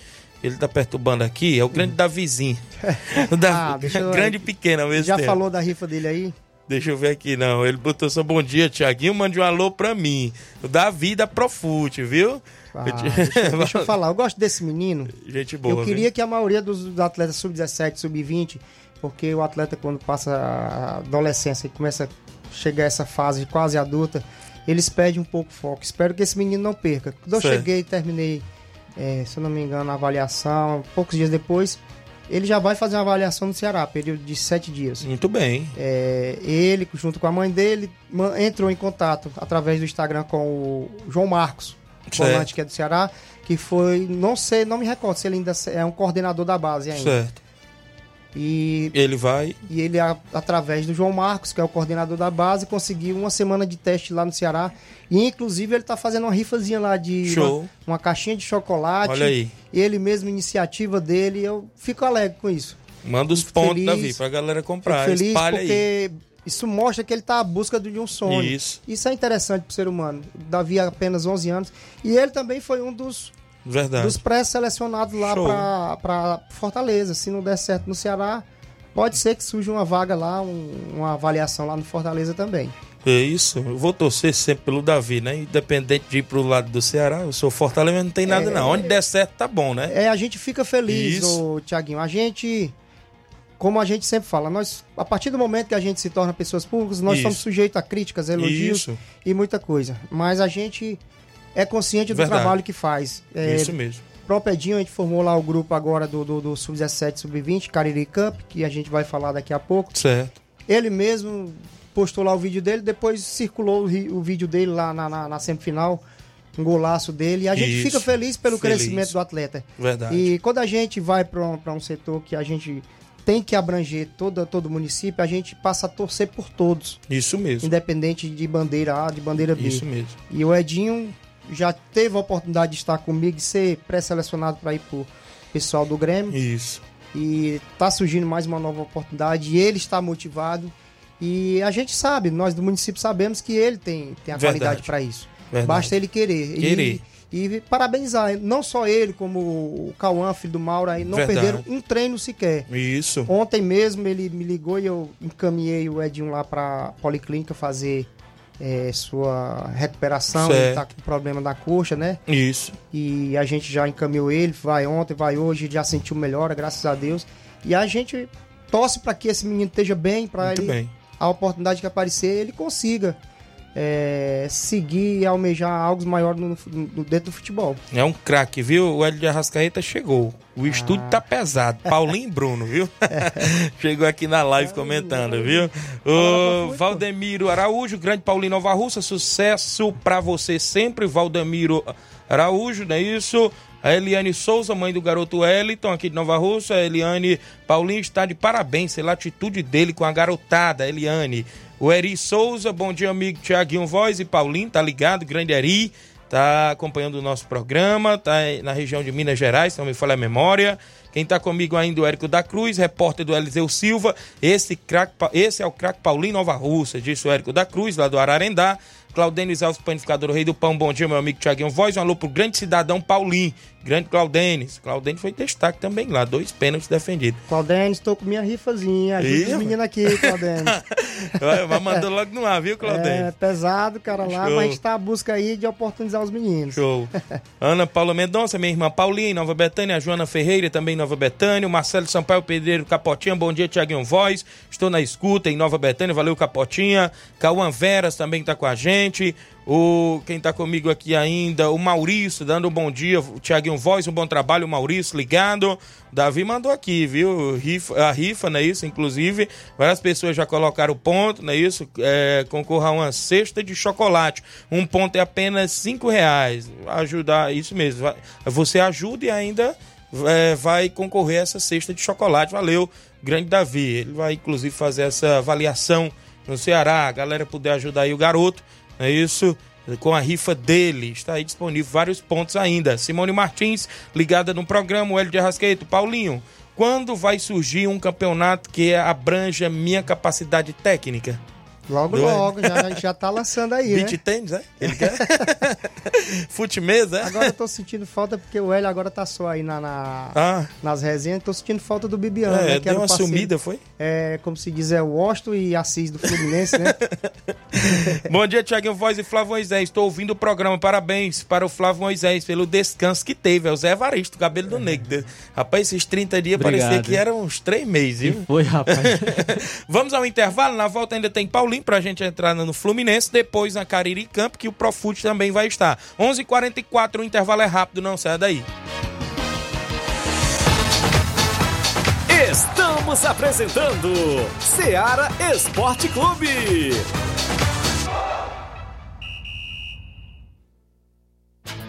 Ele tá perturbando aqui, é o grande Davizinho. O Davi, Ah, eu- grande e pequeno mesmo Já tempo. falou da rifa dele aí? Deixa eu ver aqui, não. Ele botou só bom dia, Tiaguinho. Mande um alô pra mim. O Davi da Profute, viu? Ah, deixa, deixa eu falar, eu gosto desse menino. Gente boa. eu queria que a maioria dos, dos atletas sub-17, sub-20, porque o atleta quando passa a adolescência e começa a chegar a essa fase quase adulta, eles perdem um pouco o foco. Espero que esse menino não perca. Quando eu Certo. cheguei e terminei, eh, se eu não me engano, a avaliação, poucos dias depois, ele já vai fazer uma avaliação no Ceará, período de sete dias. Muito bem. É, ele, junto com a mãe dele, entrou em contato através do Instagram com o João Marcos, volante que é do Ceará, que foi, não sei, não me recordo se ele ainda é um coordenador da base ainda. Certo. E Ele vai. e ele, a- através do João Marcos, que é o coordenador da base, conseguiu uma semana de teste lá no Ceará. E, inclusive, ele tá fazendo uma rifazinha lá de Show. Uma, uma caixinha de chocolate. Olha aí. Ele mesmo, iniciativa dele. Eu fico alegre com isso. Manda os Fico pontos, feliz. Davi, pra galera comprar. Fico feliz Espalha aí. porque isso mostra que ele está à busca de um sonho. Isso. é interessante para o ser humano. Davi há apenas 11 anos. E ele também foi um dos, Verdade. dos pré-selecionados lá para Fortaleza. Se não der certo no Ceará, pode ser que surja uma vaga lá, um- uma avaliação lá no Fortaleza também. É isso. Eu vou torcer sempre pelo Davi, né? Independente de ir pro lado do Ceará, eu sou Fortaleza, mas não tem nada É. não. Onde der certo, tá bom, né? É, a gente fica feliz, Isso. ô, Tiaguinho. A gente, como a gente sempre fala, nós, a partir do momento que a gente se torna pessoas públicas, nós Isso. somos sujeitos a críticas, elogios Isso. e muita coisa. Mas a gente é consciente do Verdade. trabalho que faz. É, Isso mesmo. próprio Edinho, a gente formou lá o grupo agora do, do, do Sub-17, Sub-20, Cariri Cup, que a gente vai falar daqui a pouco. Certo. Ele mesmo postou lá o vídeo dele, depois circulou o, o vídeo dele lá na, na, na semifinal, um golaço dele. E a gente Isso. fica feliz pelo Feliz. crescimento do atleta. Verdade. E quando a gente vai para um, pra um setor que a gente tem que abranger todo, todo o município, a gente passa a torcer por todos. Isso mesmo. Independente de bandeira A, de bandeira B. Isso mesmo. E o Edinho já teve a oportunidade de estar comigo e ser pré-selecionado para ir pro pessoal do Grêmio. Isso. E tá surgindo mais uma nova oportunidade e ele está motivado. E a gente sabe, nós do município sabemos que ele tem, tem a Verdade. qualidade para isso. Verdade. Basta ele querer. E- Querer. E, parabenizar, não só ele, como o Cauã, filho do Mauro, aí não Verdade. perderam um treino sequer. Isso. Ontem mesmo ele me ligou e eu encaminhei o Edinho lá pra Policlínica fazer é, sua recuperação, Certo. ele tá com problema da coxa, né? Isso. E a gente já encaminhou ele, vai ontem, vai hoje, já sentiu melhora, graças a Deus. E a gente torce para que esse menino esteja bem, para ele, bem. a oportunidade que aparecer, ele consiga é, seguir e almejar algo maior no, no- dentro do futebol. É um craque, viu? O Hélio de Arrascaeta chegou. O estúdio tá pesado. Paulinho Bruno, viu? Chegou aqui na live comentando, viu? O Valdemiro Araújo, grande Paulinho Nova Russa, sucesso pra você sempre, Valdemiro Araújo, não é isso? A Eliane Souza, mãe do garoto Wellington, aqui de Nova Russa. A Eliane Paulinho está de parabéns pela atitude dele com a garotada, Eliane. O Eri Souza, bom dia, amigo Tiaguinho Voz e Paulinho, tá ligado? Grande Eri, tá acompanhando o nosso programa, tá na região de Minas Gerais, se não me falha a memória. Quem tá comigo ainda é o Érico da Cruz, repórter do Eliseu Silva. Esse, Pa- esse é o craque Paulinho Nova Russa, disse o Érico da Cruz, lá do Ararendá. Claudênis Alves, panificador Rei do Pão, bom dia, meu amigo Tiaguinho Voz. Um alô pro grande cidadão Paulinho, grande Claudênis. Claudênis foi destaque também lá, dois pênaltis defendidos. Claudênis, estou com minha rifazinha. Ajuda os meninos aqui, Claudênis. Vai, mandando logo no ar, viu, é Claudênis? pesado, cara, lá, Show. mas a gente tá à busca aí de oportunizar os meninos. Show. Ana Paula Mendonça, minha irmã Paulinha, Nova Betânia, a Joana Ferreira, também em Nova Betânia, o Marcelo Sampaio Pedreiro Capotinha, bom dia, Tiaguinho Voz, estou na escuta em Nova Betânia, valeu Capotinha, Cauã Veras também tá com a gente, o quem tá comigo aqui ainda, o Maurício, dando um bom dia, o Tiaguinho Voz, um bom trabalho, o Maurício ligado, Davi mandou aqui, viu, a rifa, não é isso, inclusive, várias pessoas já colocaram ponto, não é isso, é, concorra a uma cesta de chocolate, um ponto é apenas cinco reais, ajudar, isso mesmo, você ajuda e ainda é, vai concorrer a essa cesta de chocolate, valeu, grande Davi, ele vai inclusive fazer essa avaliação no Ceará, a galera puder ajudar aí o garoto, é isso, com a rifa dele. Está aí disponível vários pontos ainda. Simone Martins, ligada no programa, o Hélio de Arrascaeta. Paulinho, quando vai surgir um campeonato que abranja minha capacidade técnica? Logo, Não é? logo, já, a gente já tá lançando aí, Beat né? tênis, é? Ele quer? Fute-mesa, é? Agora eu tô sentindo falta porque o Hélio agora tá só aí na, na- Ah. nas resenhas. Tô sentindo falta do Bibiano, É, né? Que deu uma parceiro- sumida, foi? É, como se diz, é o Washington e Assis do Fluminense, né? Bom dia, Tiaguinho Voz e Flávio Moisés. Estou ouvindo o programa. Parabéns para o Flávio Moisés pelo descanso que teve. É o Zé Evaristo, cabelo do negro. Rapaz, esses 30 dias Obrigado. parecia que eram uns 3 meses, viu? Foi, rapaz. Vamos ao intervalo. Na volta ainda tem Paulinho pra gente entrar no Fluminense. Depois na Cariri Camp, que o Profute também vai estar. 11:44 h 44 o intervalo é rápido, não sai daí. Estamos apresentando Seara Esporte Clube.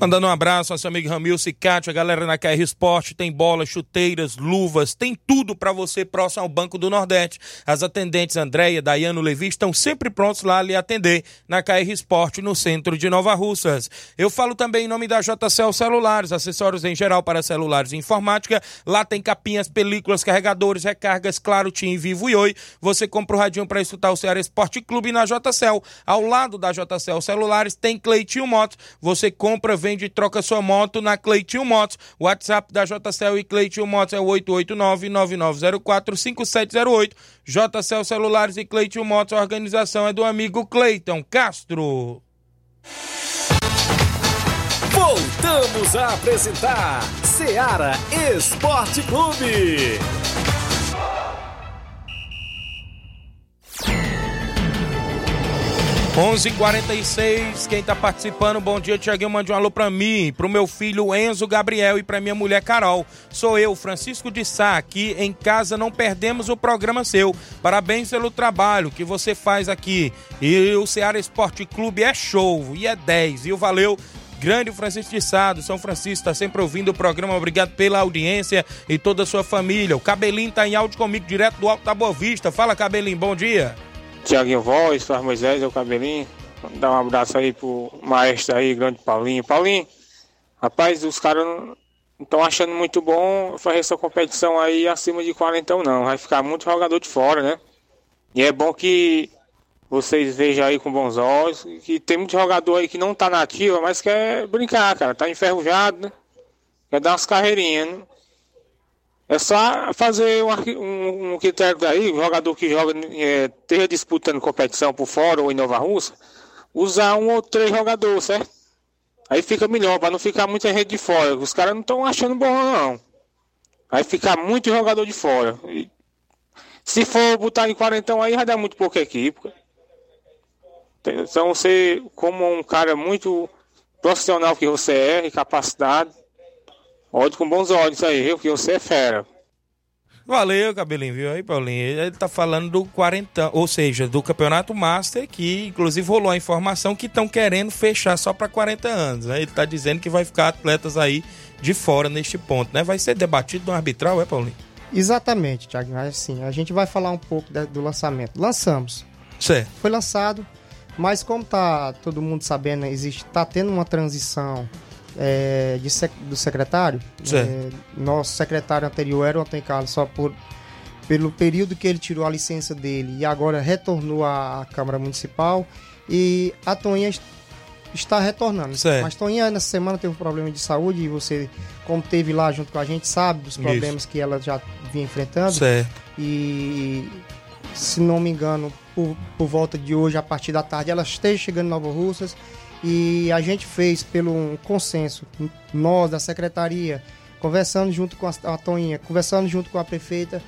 Mandando um abraço ao seu amigo Ramilson e Cátia, a galera na KR Esporte, tem bolas, chuteiras, luvas, tem tudo para você próximo ao Banco do Nordeste. As atendentes Andréia, Daiano Levi estão sempre prontos lá a lhe atender na KR Esporte, no centro de Nova Russas. Eu falo também em nome da JCL Celulares, acessórios em geral para celulares e informática. Lá tem capinhas, películas, carregadores, recargas, claro, Tim, Vivo e Oi. Você compra o radinho para escutar o Ceará Esporte Clube na JCL. Ao lado da JCL Celulares tem Cleitinho Motos. Você compra, vende e troca sua moto na Cleitinho Motos. WhatsApp da JCL e Cleitinho Motos é o 889-9904-5708. JCL Celulares e Cleitinho Motos, a organização é do amigo Cleiton Castro. Voltamos a apresentar Seara Esporte Clube. 11:46 quem tá participando, bom dia, Tiaguinho, mande um alô pra mim, pro meu filho Enzo Gabriel e pra minha mulher Carol. Sou eu, Francisco de Sá, aqui em casa não perdemos o programa seu. Parabéns pelo trabalho que você faz aqui. E o Ceará Esporte Clube é show, e é 10, viu? Valeu. Grande Francisco de Sado, São Francisco, está sempre ouvindo o programa. Obrigado pela audiência e toda a sua família. O Cabelinho tá em áudio comigo, direto do Alto da Boa Vista. Fala, Cabelinho, bom dia. Tiaguinho Voz, Flávio Moisés, o Cabelinho. Dá um abraço aí pro maestro aí, grande Paulinho. Paulinho, rapaz, os caras não estão achando muito bom fazer essa competição aí acima de 40 não. Vai ficar muito jogador de fora, né? E é bom que vocês vejam aí com bons olhos que tem muito jogador aí que não tá na ativa, mas quer brincar, cara. Tá enferrujado, né? Quer dar umas carreirinhas, né? É só fazer um, um, um critério daí, o jogador que joga, é, esteja disputando competição por fora ou em Nova Rússia, usar um ou três jogadores, certo? Aí fica melhor, para não ficar muita gente de fora. Os caras não estão achando bom, não. Aí ficar muito jogador de fora. E se for botar em quarentão aí, vai dar muito pouca equipe. Então você, como um cara muito profissional que você é, e capacidade, olhe com bons olhos aí, viu? Que você é fera. Valeu, Cabelinho, viu aí, Paulinho? Ele tá falando do 40, ou seja, do Campeonato Master, que inclusive rolou a informação que estão querendo fechar só para 40 anos. Né? Ele tá dizendo que vai ficar atletas aí de fora neste ponto, né? Vai ser debatido no arbitral, é, Paulinho? Exatamente, Thiago. Assim, a gente vai falar um pouco da- do lançamento. Lançamos. Certo. Foi lançado, mas como tá todo mundo sabendo, existe, tá tendo uma transição é, de do secretário. É, nosso secretário anterior era o Antônio Carlos, só por pelo período que ele tirou a licença dele e agora retornou à Câmara Municipal e a Toninha est- está retornando. Certo. Mas Toninha nessa semana teve um problema de saúde e você, como teve lá junto com a gente, sabe dos Isso. problemas que ela já vinha enfrentando. Certo. E se não me engano, por, por volta de hoje, a partir da tarde, ela esteja chegando em Nova Russas. E a gente fez pelo um consenso, nós da secretaria, conversando junto com a, Toninha, conversando junto com a prefeita,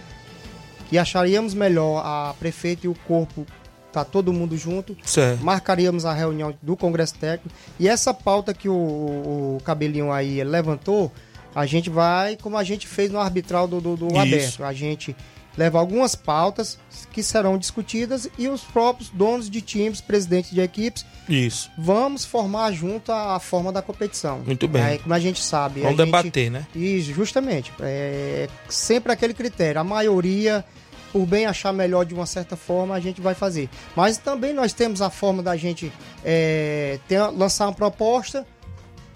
que acharíamos melhor a prefeita e o corpo tá todo mundo junto. Certo. Marcaríamos a reunião do Congresso Técnico. E essa pauta que o, o Cabelinho aí levantou, a gente vai, como a gente fez no arbitral do, do, do aberto, a gente leva algumas pautas que serão discutidas e os próprios donos de times, presidentes de equipes, Isso. vamos formar junto a, a forma da competição. Muito bem. Aí, como a gente sabe. Vamos gente- debater, né? Isso, justamente. É sempre aquele critério. A maioria, por bem achar melhor de uma certa forma, a gente vai fazer. Mas também nós temos a forma da gente é, ter, lançar uma proposta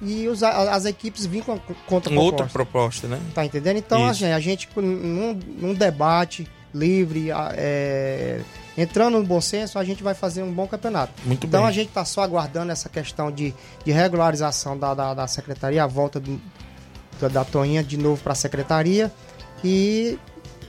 e os, as equipes vir com a contra Outra proposta, né? Tá entendendo? Então, a Isso. gente, a gente num, num debate livre, é, entrando no bom senso, a gente vai fazer um bom campeonato. Muito então, bem. a gente está só aguardando essa questão de, de regularização da, da, da secretaria, a volta do- da, da Toinha de novo para a secretaria. E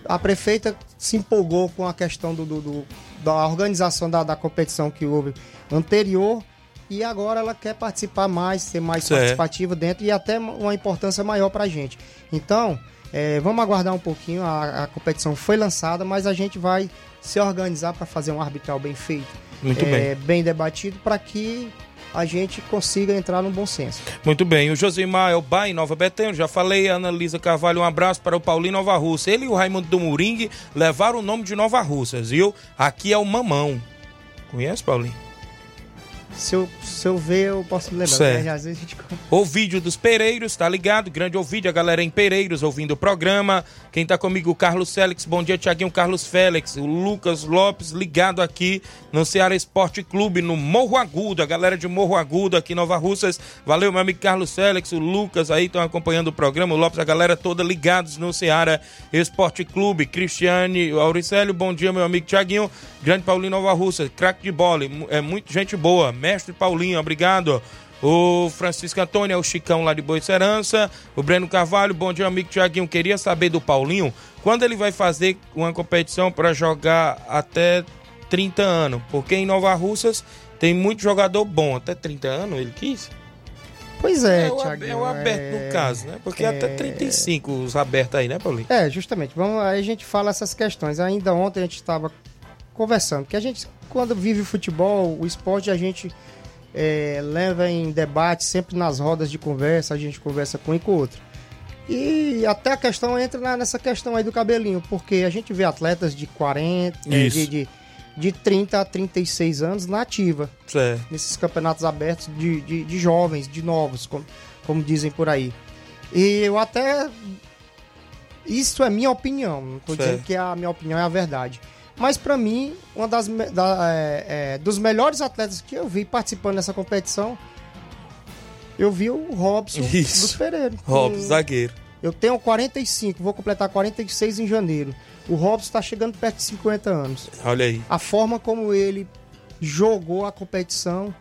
a prefeita se empolgou com a questão do, do- do- da organização da, da competição que houve anterior. E agora ela quer participar mais, ser mais Certo. participativa dentro e até uma importância maior para a gente. Então, é, vamos aguardar um pouquinho. A, a competição foi lançada, mas a gente vai se organizar para fazer um arbitral bem feito, Muito é, bem. bem debatido, para que a gente consiga entrar num bom senso. Muito bem, o Josimar Elba em Nova Betânia, já falei, a Ana Lisa Carvalho, um abraço para o Paulinho Nova Russa. Ele e o Raimundo do Moringue levaram o nome de Nova Russas, viu? Aqui é o Mamão. Conhece, Paulinho? Se eu, se eu ver, eu posso me lembrar. Certo. né? Às vezes a gente... O vídeo dos Pereiros, tá ligado? Grande ouvido, a galera em Pereiros ouvindo o programa. Quem tá comigo, o Carlos Félix. Bom dia, Tiaguinho Carlos Félix. O Lucas Lopes ligado aqui no Ceará Esporte Clube, no Morro Agudo. A galera de Morro Agudo aqui em Nova Russas. Valeu, meu amigo Carlos Félix. O Lucas aí estão acompanhando o programa. O Lopes, a galera toda ligados no Ceará Esporte Clube. Cristiane Auricélio, bom dia, meu amigo Tiaguinho. Grande Paulinho Nova Russa, craque de bola. É muito gente boa. Mestre Paulinho, obrigado. O Francisco Antônio é o Chicão lá de Boicerança. O Breno Carvalho, bom dia, amigo Tiaguinho. Queria saber do Paulinho quando ele vai fazer uma competição para jogar até 30 anos. Porque em Nova Russas tem muito jogador bom. Até 30 anos ele quis? Pois é, É o, é o aberto é- no caso, né? Porque é- até 35 os abertos aí, né, Paulinho? É, justamente. Vamos, aí a gente fala essas questões. Ainda ontem a gente estava conversando, que a gente, quando vive o futebol, o esporte, a gente é, leva em debate, sempre nas rodas de conversa, a gente conversa com um e com o outro. E até a questão entra na- nessa questão aí do cabelinho, porque a gente vê atletas de 40, é, Isso. de, de de 30 a 36 anos na ativa. Certo. Nesses campeonatos abertos de, de, de jovens, de novos, como, como dizem por aí. E eu até. Isso é minha opinião, não tô Certo. dizendo que a minha opinião é a verdade. Mas pra mim, uma das da- é, é, dos melhores atletas que eu vi participando dessa competição, eu vi o Robson Isso. dos Pereira. Robson, zagueiro. eu tenho 45, vou completar 46 em janeiro. O Robson está chegando perto de 50 anos. Olha aí. A forma como ele jogou a competição,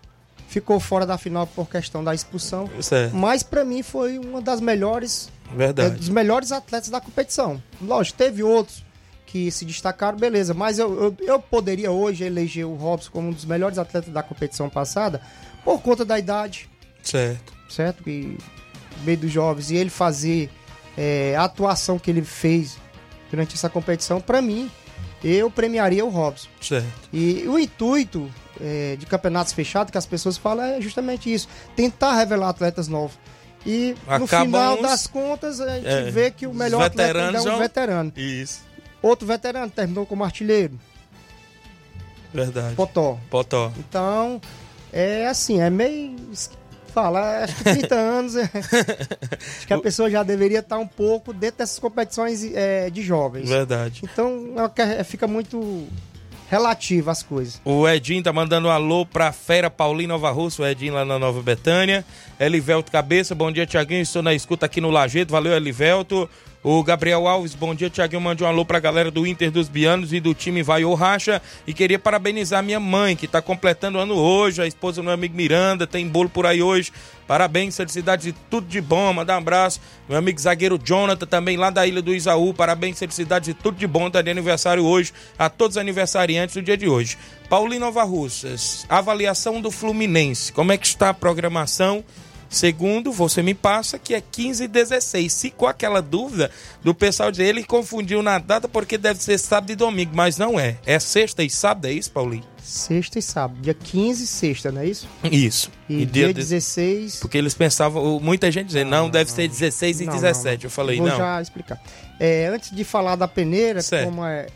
ficou fora da final por questão da expulsão. Certo. Mas pra mim foi uma das melhores, Verdade. é, dos melhores atletas da competição. Lógico, teve outros que se destacaram, beleza. Mas eu, eu, eu poderia hoje eleger o Robson como um dos melhores atletas da competição passada por conta da idade Certo. certo? E meio dos jovens, e ele fazer é, a atuação que ele fez durante essa competição, pra mim, eu premiaria o Robson. Certo. E o intuito é, de campeonatos fechados que as pessoas falam é justamente isso: tentar revelar atletas novos. E no final uns- das contas, a gente É, vê que o melhor atleta é um veterano. Isso. Outro veterano terminou como artilheiro, Verdade. Potó. Potó. Então, é assim, é meio. Fala, acho que 30 anos. é- acho que a pessoa já deveria estar um pouco dentro dessas competições é, de jovens. Verdade. Então, é é- fica muito relativo as coisas. O Edinho tá mandando um alô pra Fera Paulinho Nova Russa, o Edinho lá na Nova Betânia. Elivelto Cabeça, bom dia, Tiaguinho. Estou na escuta aqui no Lajeito. Valeu, Elivelto. O Gabriel Alves, bom dia, Tiaguinho. Mande um alô pra galera do Inter dos Bianos e do time Vai ou Racha. E queria parabenizar minha mãe, que tá completando ano hoje. A esposa do meu amigo Miranda, tem bolo por aí hoje. Parabéns, felicidades e tudo de bom. Mandar um abraço. Meu amigo zagueiro Jonathan, também lá da Ilha do Isaú. Parabéns, felicidades e tudo de bom. Tá de aniversário hoje. A todos os aniversariantes do dia de hoje. Paulinho Nova Russas, avaliação do Fluminense. Como é que está a programação? Segundo, você me passa que é 15 e 16. Se com aquela dúvida do pessoal dizer, ele confundiu na data porque deve ser sábado e domingo, mas não é. É sexta e sábado, é isso, Paulinho? Sexta e sábado. Dia 15 e sexta, não é isso? Isso. E, dia 16. Porque eles pensavam, muita gente dizendo, não, deve ser 16 e Não, 17. não, Eu falei, Vou não. já explicar. É, antes de falar da peneira, Certo. como é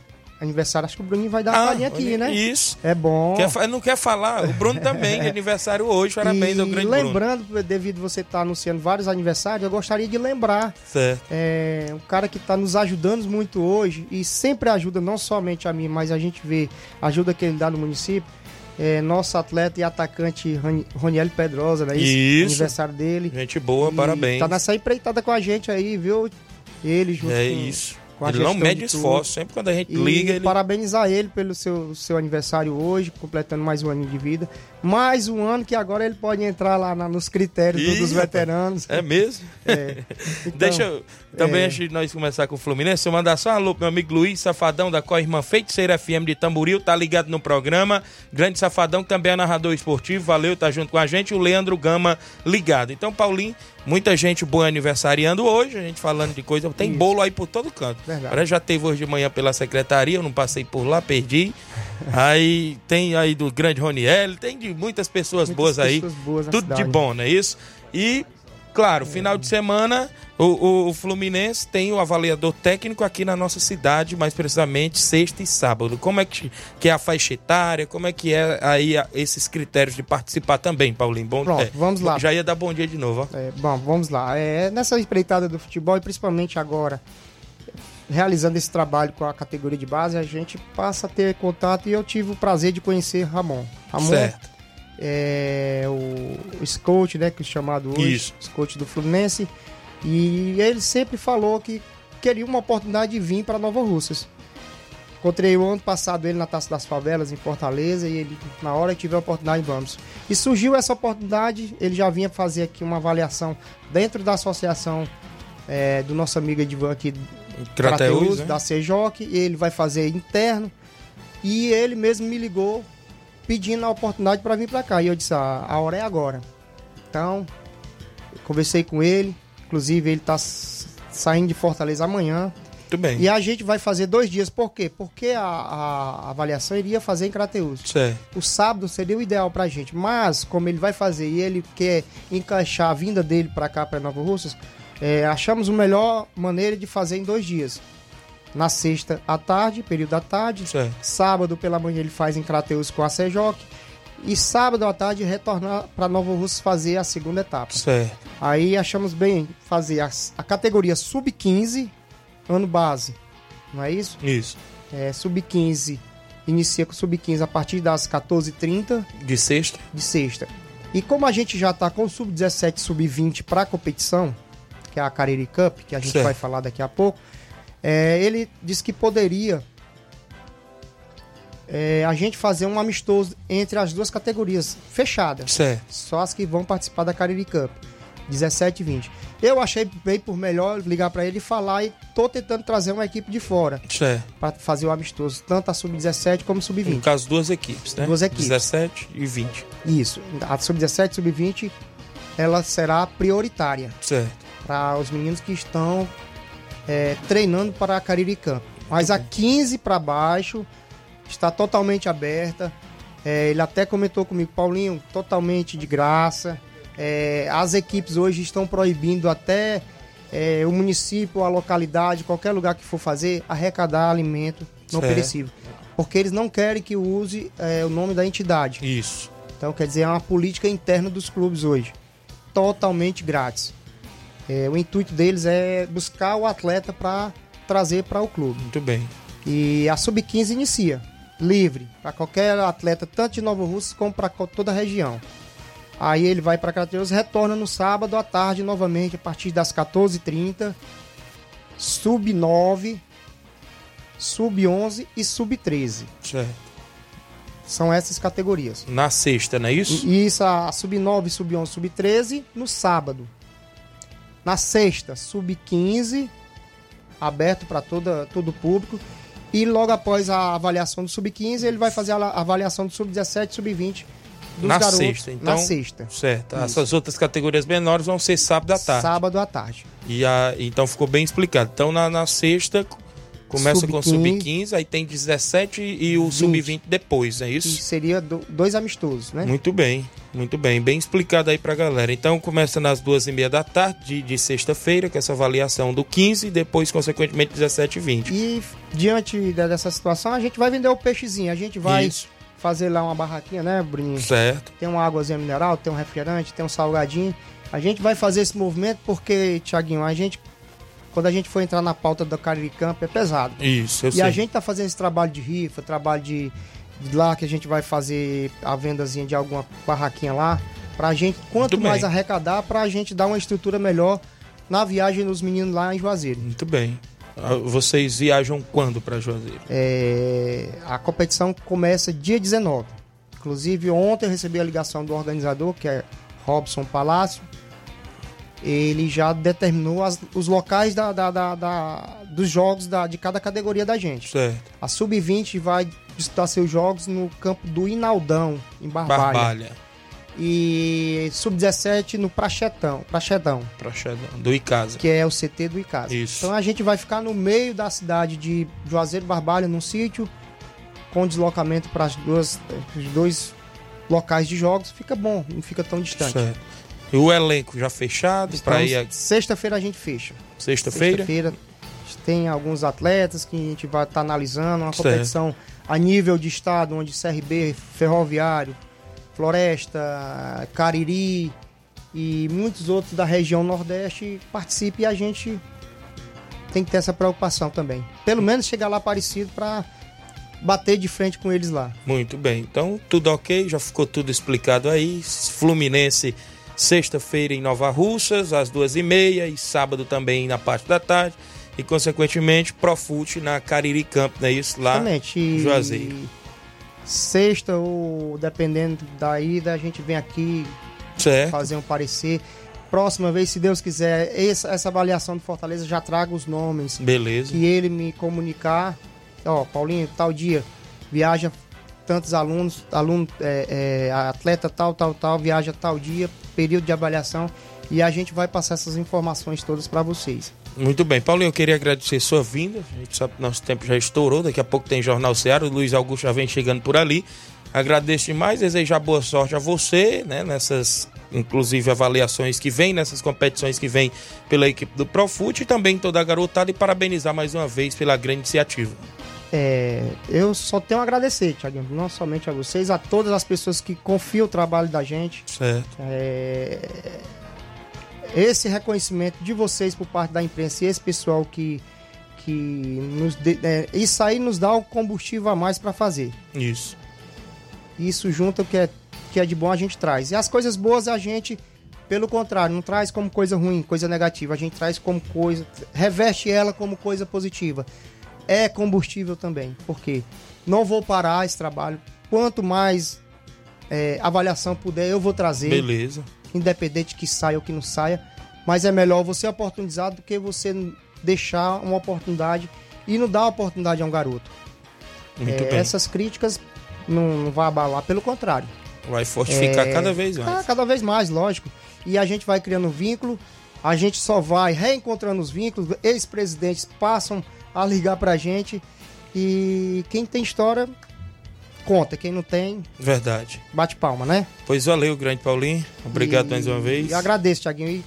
aniversário, acho que o Bruninho vai dar uma Ah, palhinha aqui, né? Isso. É bom. Quer não quer falar? O Bruno também, de aniversário hoje. Parabéns e ao grande Bruno. lembrando, devido você estar anunciando vários aniversários, eu gostaria de lembrar Certo. é, um cara que está nos ajudando muito hoje e sempre ajuda não somente a mim, mas a gente vê a ajuda que ele dá no município. É, nosso atleta e atacante Roniel Pedrosa, né? Isso. Aniversário dele. Gente boa, E parabéns. Tá nessa empreitada com a gente aí, viu? Ele junto É com, isso. Com Ele não mede esforço. Sempre quando a gente E liga, ele. parabenizar ele pelo seu, seu aniversário hoje, completando mais um ano de vida. Mais um ano que agora ele pode entrar lá na- nos critérios Ih, dos veteranos. É mesmo? É. Então, Deixa eu. Também é. antes de nós começar com o Fluminense, eu mandar só um alô pro meu amigo Luiz Safadão da Corrimã Feiticeira FM de Tamboril, tá ligado no programa. Grande Safadão, também é narrador esportivo, valeu, tá junto com a gente. O Leandro Gama ligado. Então, Paulinho, muita gente boa aniversariando hoje, a gente falando de coisa. Tem Isso. bolo aí por todo canto. Verdade. Agora já teve hoje de manhã pela secretaria, eu não passei por lá, perdi. Aí tem aí do grande Roniel, tem de muitas pessoas Muitas boas aí. pessoas boas na Tudo de cidade. bom, não é isso? E, claro, final de semana, o, o- o Fluminense tem o avaliador técnico aqui na nossa cidade, mais precisamente sexta e sábado. Como é que, que é a faixa etária? Como é que é aí a- esses critérios de participar também, Paulinho? Bom, Pronto, é, vamos lá. Já ia dar bom dia de novo, ó. É, bom, vamos lá. É, nessa empreitada do futebol, e principalmente agora, realizando esse trabalho com a categoria de base, a gente passa a ter contato e eu tive o prazer de conhecer Ramon. Ramon Certo. É o, o scout, né, que é chamado hoje, Isso. scout do Fluminense, e ele sempre falou que queria uma oportunidade de vir para Nova Russas. Encontrei o ano passado ele na Taça das Favelas, em Fortaleza, e ele, na hora que tiver a oportunidade, vamos. E surgiu essa oportunidade, ele já vinha fazer aqui uma avaliação dentro da associação é, do nosso amigo Edvan aqui, Crateus, Crateus, né? da CEJOC, ele vai fazer interno, e ele mesmo me ligou pedindo a oportunidade para vir para cá. E eu disse, ah, a hora é agora. Então, conversei com ele, inclusive ele está saindo de Fortaleza amanhã. Muito bem. E a gente vai fazer dois dias. Por quê? Porque a, a avaliação iria fazer em Crateus. Certo. O sábado seria o ideal pra gente. Mas, como ele vai fazer e ele quer encaixar a vinda dele pra cá, pra Nova Russas, é, achamos a melhor maneira de fazer em dois dias. Na sexta à tarde, período da tarde. Certo. Sábado pela manhã ele faz em Crateus com a Sejoc. E sábado à tarde retornar para Nova Russa fazer a segunda etapa. Certo. Aí achamos bem fazer a, a categoria sub-15, ano base. Não é isso? Isso. É, sub-15 inicia com sub-15 a partir das 14h30 De sexta? de sexta. E como a gente já está com o sub-17 e sub-20 para a competição, que é a Cariri Cup, que a gente Certo. vai falar daqui a pouco, é, ele disse que poderia é, a gente fazer um amistoso entre as duas categorias, fechada. Certo. Só as que vão participar da Cariri Cup, 17 e 20. Eu achei bem por melhor ligar para ele e falar e tô tentando trazer uma equipe de fora Certo. para fazer o amistoso, tanto a sub-17 como a No sub-20. caso, duas equipes, né? Duas equipes. 17 e 20. Isso. A sub-17 e sub-20 ela será prioritária Certo. para os meninos que estão é, treinando para a Cariri Camp. Mas a 15 para baixo está totalmente aberta. É, ele até comentou comigo, Paulinho, totalmente de graça. É, as equipes hoje estão proibindo até é, o município, a localidade, qualquer lugar que for fazer, arrecadar alimento não Certo. perecível. Porque eles não querem que use é, o nome da entidade. Isso. Então, quer dizer, é uma política interna dos clubes hoje. Totalmente grátis. É, o intuito deles é buscar o atleta para trazer para o clube. Muito bem. E a Sub-15 inicia, livre, para qualquer atleta, tanto de Nova Russa como para toda a região. Aí ele vai para Crateus, retorna no sábado à tarde novamente, a partir das 14h30. Sub-9, Sub-11 e Sub-13. Certo. São essas categorias. Na sexta, não é isso? E Isso, a sub-9, sub-11, sub-13 no sábado. Na sexta, sub-15, aberto para todo o público. E logo após a avaliação do sub-15, ele vai fazer a avaliação do sub-17 sub-20 dos na garotos sexta, então. na sexta. Certo. Isso. Essas outras categorias menores vão ser sábado à tarde. Sábado à tarde. E a, então ficou bem explicado. Então na, na sexta começa com Sub-15, sub-15, aí tem 17 e o 20. sub-20 depois, é E isso? seria do- dois amistosos, né? Muito bem, muito bem. Bem explicado aí pra galera. Então começa nas duas e meia da tarde de, de sexta-feira, com essa avaliação do 15 e depois, consequentemente, 17 e 20. E diante dessa situação, a gente vai vender o peixezinho. A gente vai Isso. fazer lá uma barraquinha, né, Bruninho? Certo. Tem uma águazinha mineral, tem um refrigerante, tem um salgadinho. A gente vai fazer esse movimento porque, Tiaguinho, a gente, quando a gente for entrar na pauta do Cariri Camp, é pesado. Isso, eu e sei. a gente tá fazendo esse trabalho de rifa, trabalho de, de lá que a gente vai fazer a vendazinha de alguma barraquinha lá. Pra gente, quanto Muito bem. mais arrecadar, pra gente dar uma estrutura melhor na viagem dos meninos lá em Juazeiro. Muito bem. Ah, Vocês viajam quando pra Juazeiro? É, a competição começa dia 19. Inclusive, ontem eu recebi a ligação do organizador, que é Robson Palácio. Ele já determinou as- os locais da- da- da- dos jogos de cada categoria da gente. Certo. A Sub-20 vai disputar seus jogos no campo do Inaldão, em Barbalha. Barbalha. E Sub-17 no Prachetão, Prachedão, Prachedão. Do Icasa. que é o CT do Icasa. Isso. Então a gente vai ficar no meio da cidade de Juazeiro Barbalha, num sítio, com deslocamento para duas, os dois locais de jogos. Fica bom, não fica tão distante. Certo. E o elenco já fechado para ir a Sexta-feira a gente fecha. sexta-feira? Sexta-feira tem alguns atletas que a gente vai estar analisando, uma Certo. competição a nível de estado, onde CRB, Ferroviário, Floresta, Cariri e muitos outros da região Nordeste participem e a gente tem que ter essa preocupação também. Pelo menos chegar lá parecido para bater de frente com eles lá. Muito bem. Então, tudo ok, já ficou tudo explicado aí. Fluminense, sexta-feira em Nova Russas, às duas e meia, e sábado também na parte da tarde. E, consequentemente, Profute na Cariri Camp, não é isso? Lá em Juazeiro. Sexta ou dependendo da ida, a gente vem aqui Certo. fazer um parecer. Próxima vez, se Deus quiser, essa, essa avaliação do Fortaleza já traga os nomes. Beleza. Que ele me comunicar. Ó, Paulinho, tal dia, viaja tantos alunos, aluno, é, é, atleta tal, tal, tal, viaja tal dia, período de avaliação. E a gente vai passar essas informações todas para vocês. Muito bem. Paulinho, eu queria agradecer sua vinda. A gente sabe que nosso tempo já estourou. Daqui a pouco tem Jornal Seara. O Luiz Augusto já vem chegando por ali. Agradeço demais, desejar boa sorte a você, né, nessas inclusive avaliações que vem nessas competições que vem pela equipe do Profute e também toda a garotada e parabenizar mais uma vez pela grande iniciativa. É, eu só tenho a agradecer, Thiaguinho, não somente a vocês, a todas as pessoas que confiam no trabalho da gente. Certo. É, esse reconhecimento de vocês por parte da imprensa e esse pessoal que, que nos de, é, isso aí nos dá o combustível a mais para fazer. Isso. Isso junto o que é, que é de bom a gente traz. E as coisas boas a gente, pelo contrário, não traz como coisa ruim, coisa negativa. A gente traz como coisa, reveste ela como coisa positiva. É combustível também, porque não vou parar esse trabalho. Quanto mais é, avaliação puder, eu vou trazer. Beleza. Independente que saia ou que não saia. Mas é melhor você oportunizar do que você deixar uma oportunidade e não dar oportunidade a um garoto. Muito É, essas críticas não, não vai abalar, pelo contrário. Vai fortificar É, cada vez mais. ah, cada vez mais, lógico. E a gente vai criando vínculo, a gente só vai reencontrando os vínculos, ex-presidentes passam a ligar pra gente e quem tem história conta, quem não tem, Verdade. bate palma, né? Pois valeu, grande Paulinho. Obrigado E- mais uma vez. E agradeço, Thiaguinho. E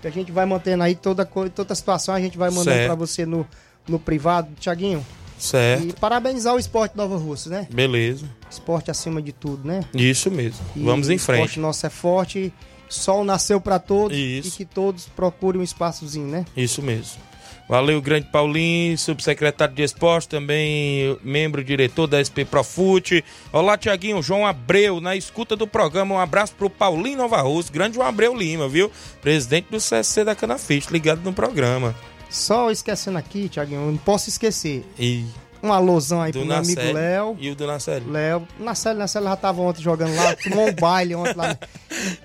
que a gente vai mantendo aí toda, toda a situação, a gente vai mandando pra você no, no privado, Thiaguinho. Certo. E parabenizar o esporte Nova Russa, né? Beleza. Esporte acima de tudo, né? Isso mesmo. E Vamos em O esporte frente. nosso é forte, sol nasceu pra todos Isso. e que todos procurem um espaçozinho, né? Isso mesmo. Valeu, grande Paulinho, subsecretário de esporte, também membro diretor da SP Profute. Olá, Tiaguinho, João Abreu, na escuta do programa. Um abraço pro Paulinho Nova Rússia, grande João Abreu Lima, viu? Presidente do CSC da Canafite, ligado no programa. Só esquecendo aqui, Thiaguinho, eu não posso esquecer. E Um alôzão aí do pro meu amigo Nacelle Léo. e o do Nacelle. Léo, Nacelle, Nacelle já tava ontem jogando lá, tomou um baile ontem lá.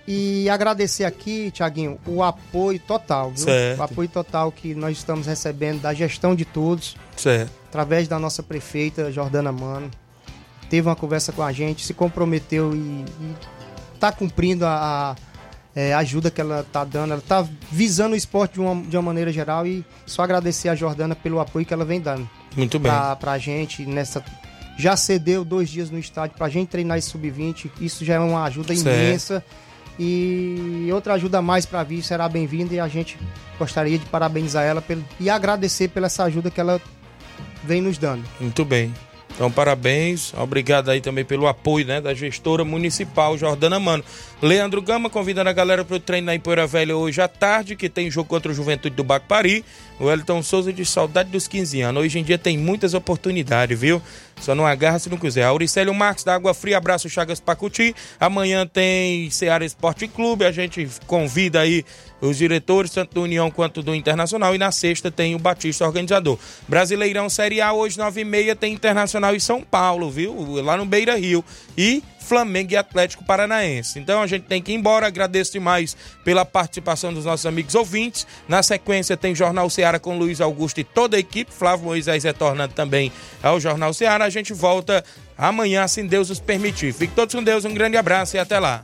E agradecer aqui, Tiaguinho, o apoio total, viu? Certo. O apoio total que nós estamos recebendo da gestão de todos, Certo. através da nossa prefeita, Jordana Mano. Teve uma conversa com a gente, se comprometeu e, e tá cumprindo a, a é, ajuda que ela tá dando. Ela tá visando o esporte de uma, de uma maneira geral e só agradecer a Jordana pelo apoio que ela vem dando Muito bem. pra, pra gente nessa. Já cedeu dois dias no estádio pra gente treinar esse sub-20. Isso já é uma ajuda Certo. imensa. E outra ajuda a mais pra vir será bem-vinda e a gente gostaria de parabenizar ela pelo, e agradecer pela essa ajuda que ela vem nos dando. Muito bem. Então, parabéns. Obrigado aí também pelo apoio né, da gestora municipal Jordana Mano. Leandro Gama convidando a galera para o treino na Empoeira Velha hoje à tarde, que tem jogo contra o Juventude do Bacpari. O Elton Souza de saudade dos 15 anos. Hoje em dia tem muitas oportunidades, viu? Só não agarra se não quiser. Auricélio Marques da Água Fria, abraço Chagas Pacuti. Amanhã tem Ceará Esporte Clube. A gente convida aí os diretores, tanto do União quanto do Internacional. E na sexta tem o Batista organizador. Brasileirão Série A, hoje, 9h30, tem Internacional e São Paulo, viu? Lá no Beira Rio. E Flamengo e Atlético Paranaense. Então a gente tem que ir embora. Agradeço demais pela participação dos nossos amigos ouvintes. Na sequência tem Jornal Ceará com Luiz Augusto e toda a equipe. Flávio Moisés retornando também ao Jornal Ceará. A gente volta amanhã, se Deus os permitir. Fique todos com Deus, um grande abraço e até lá.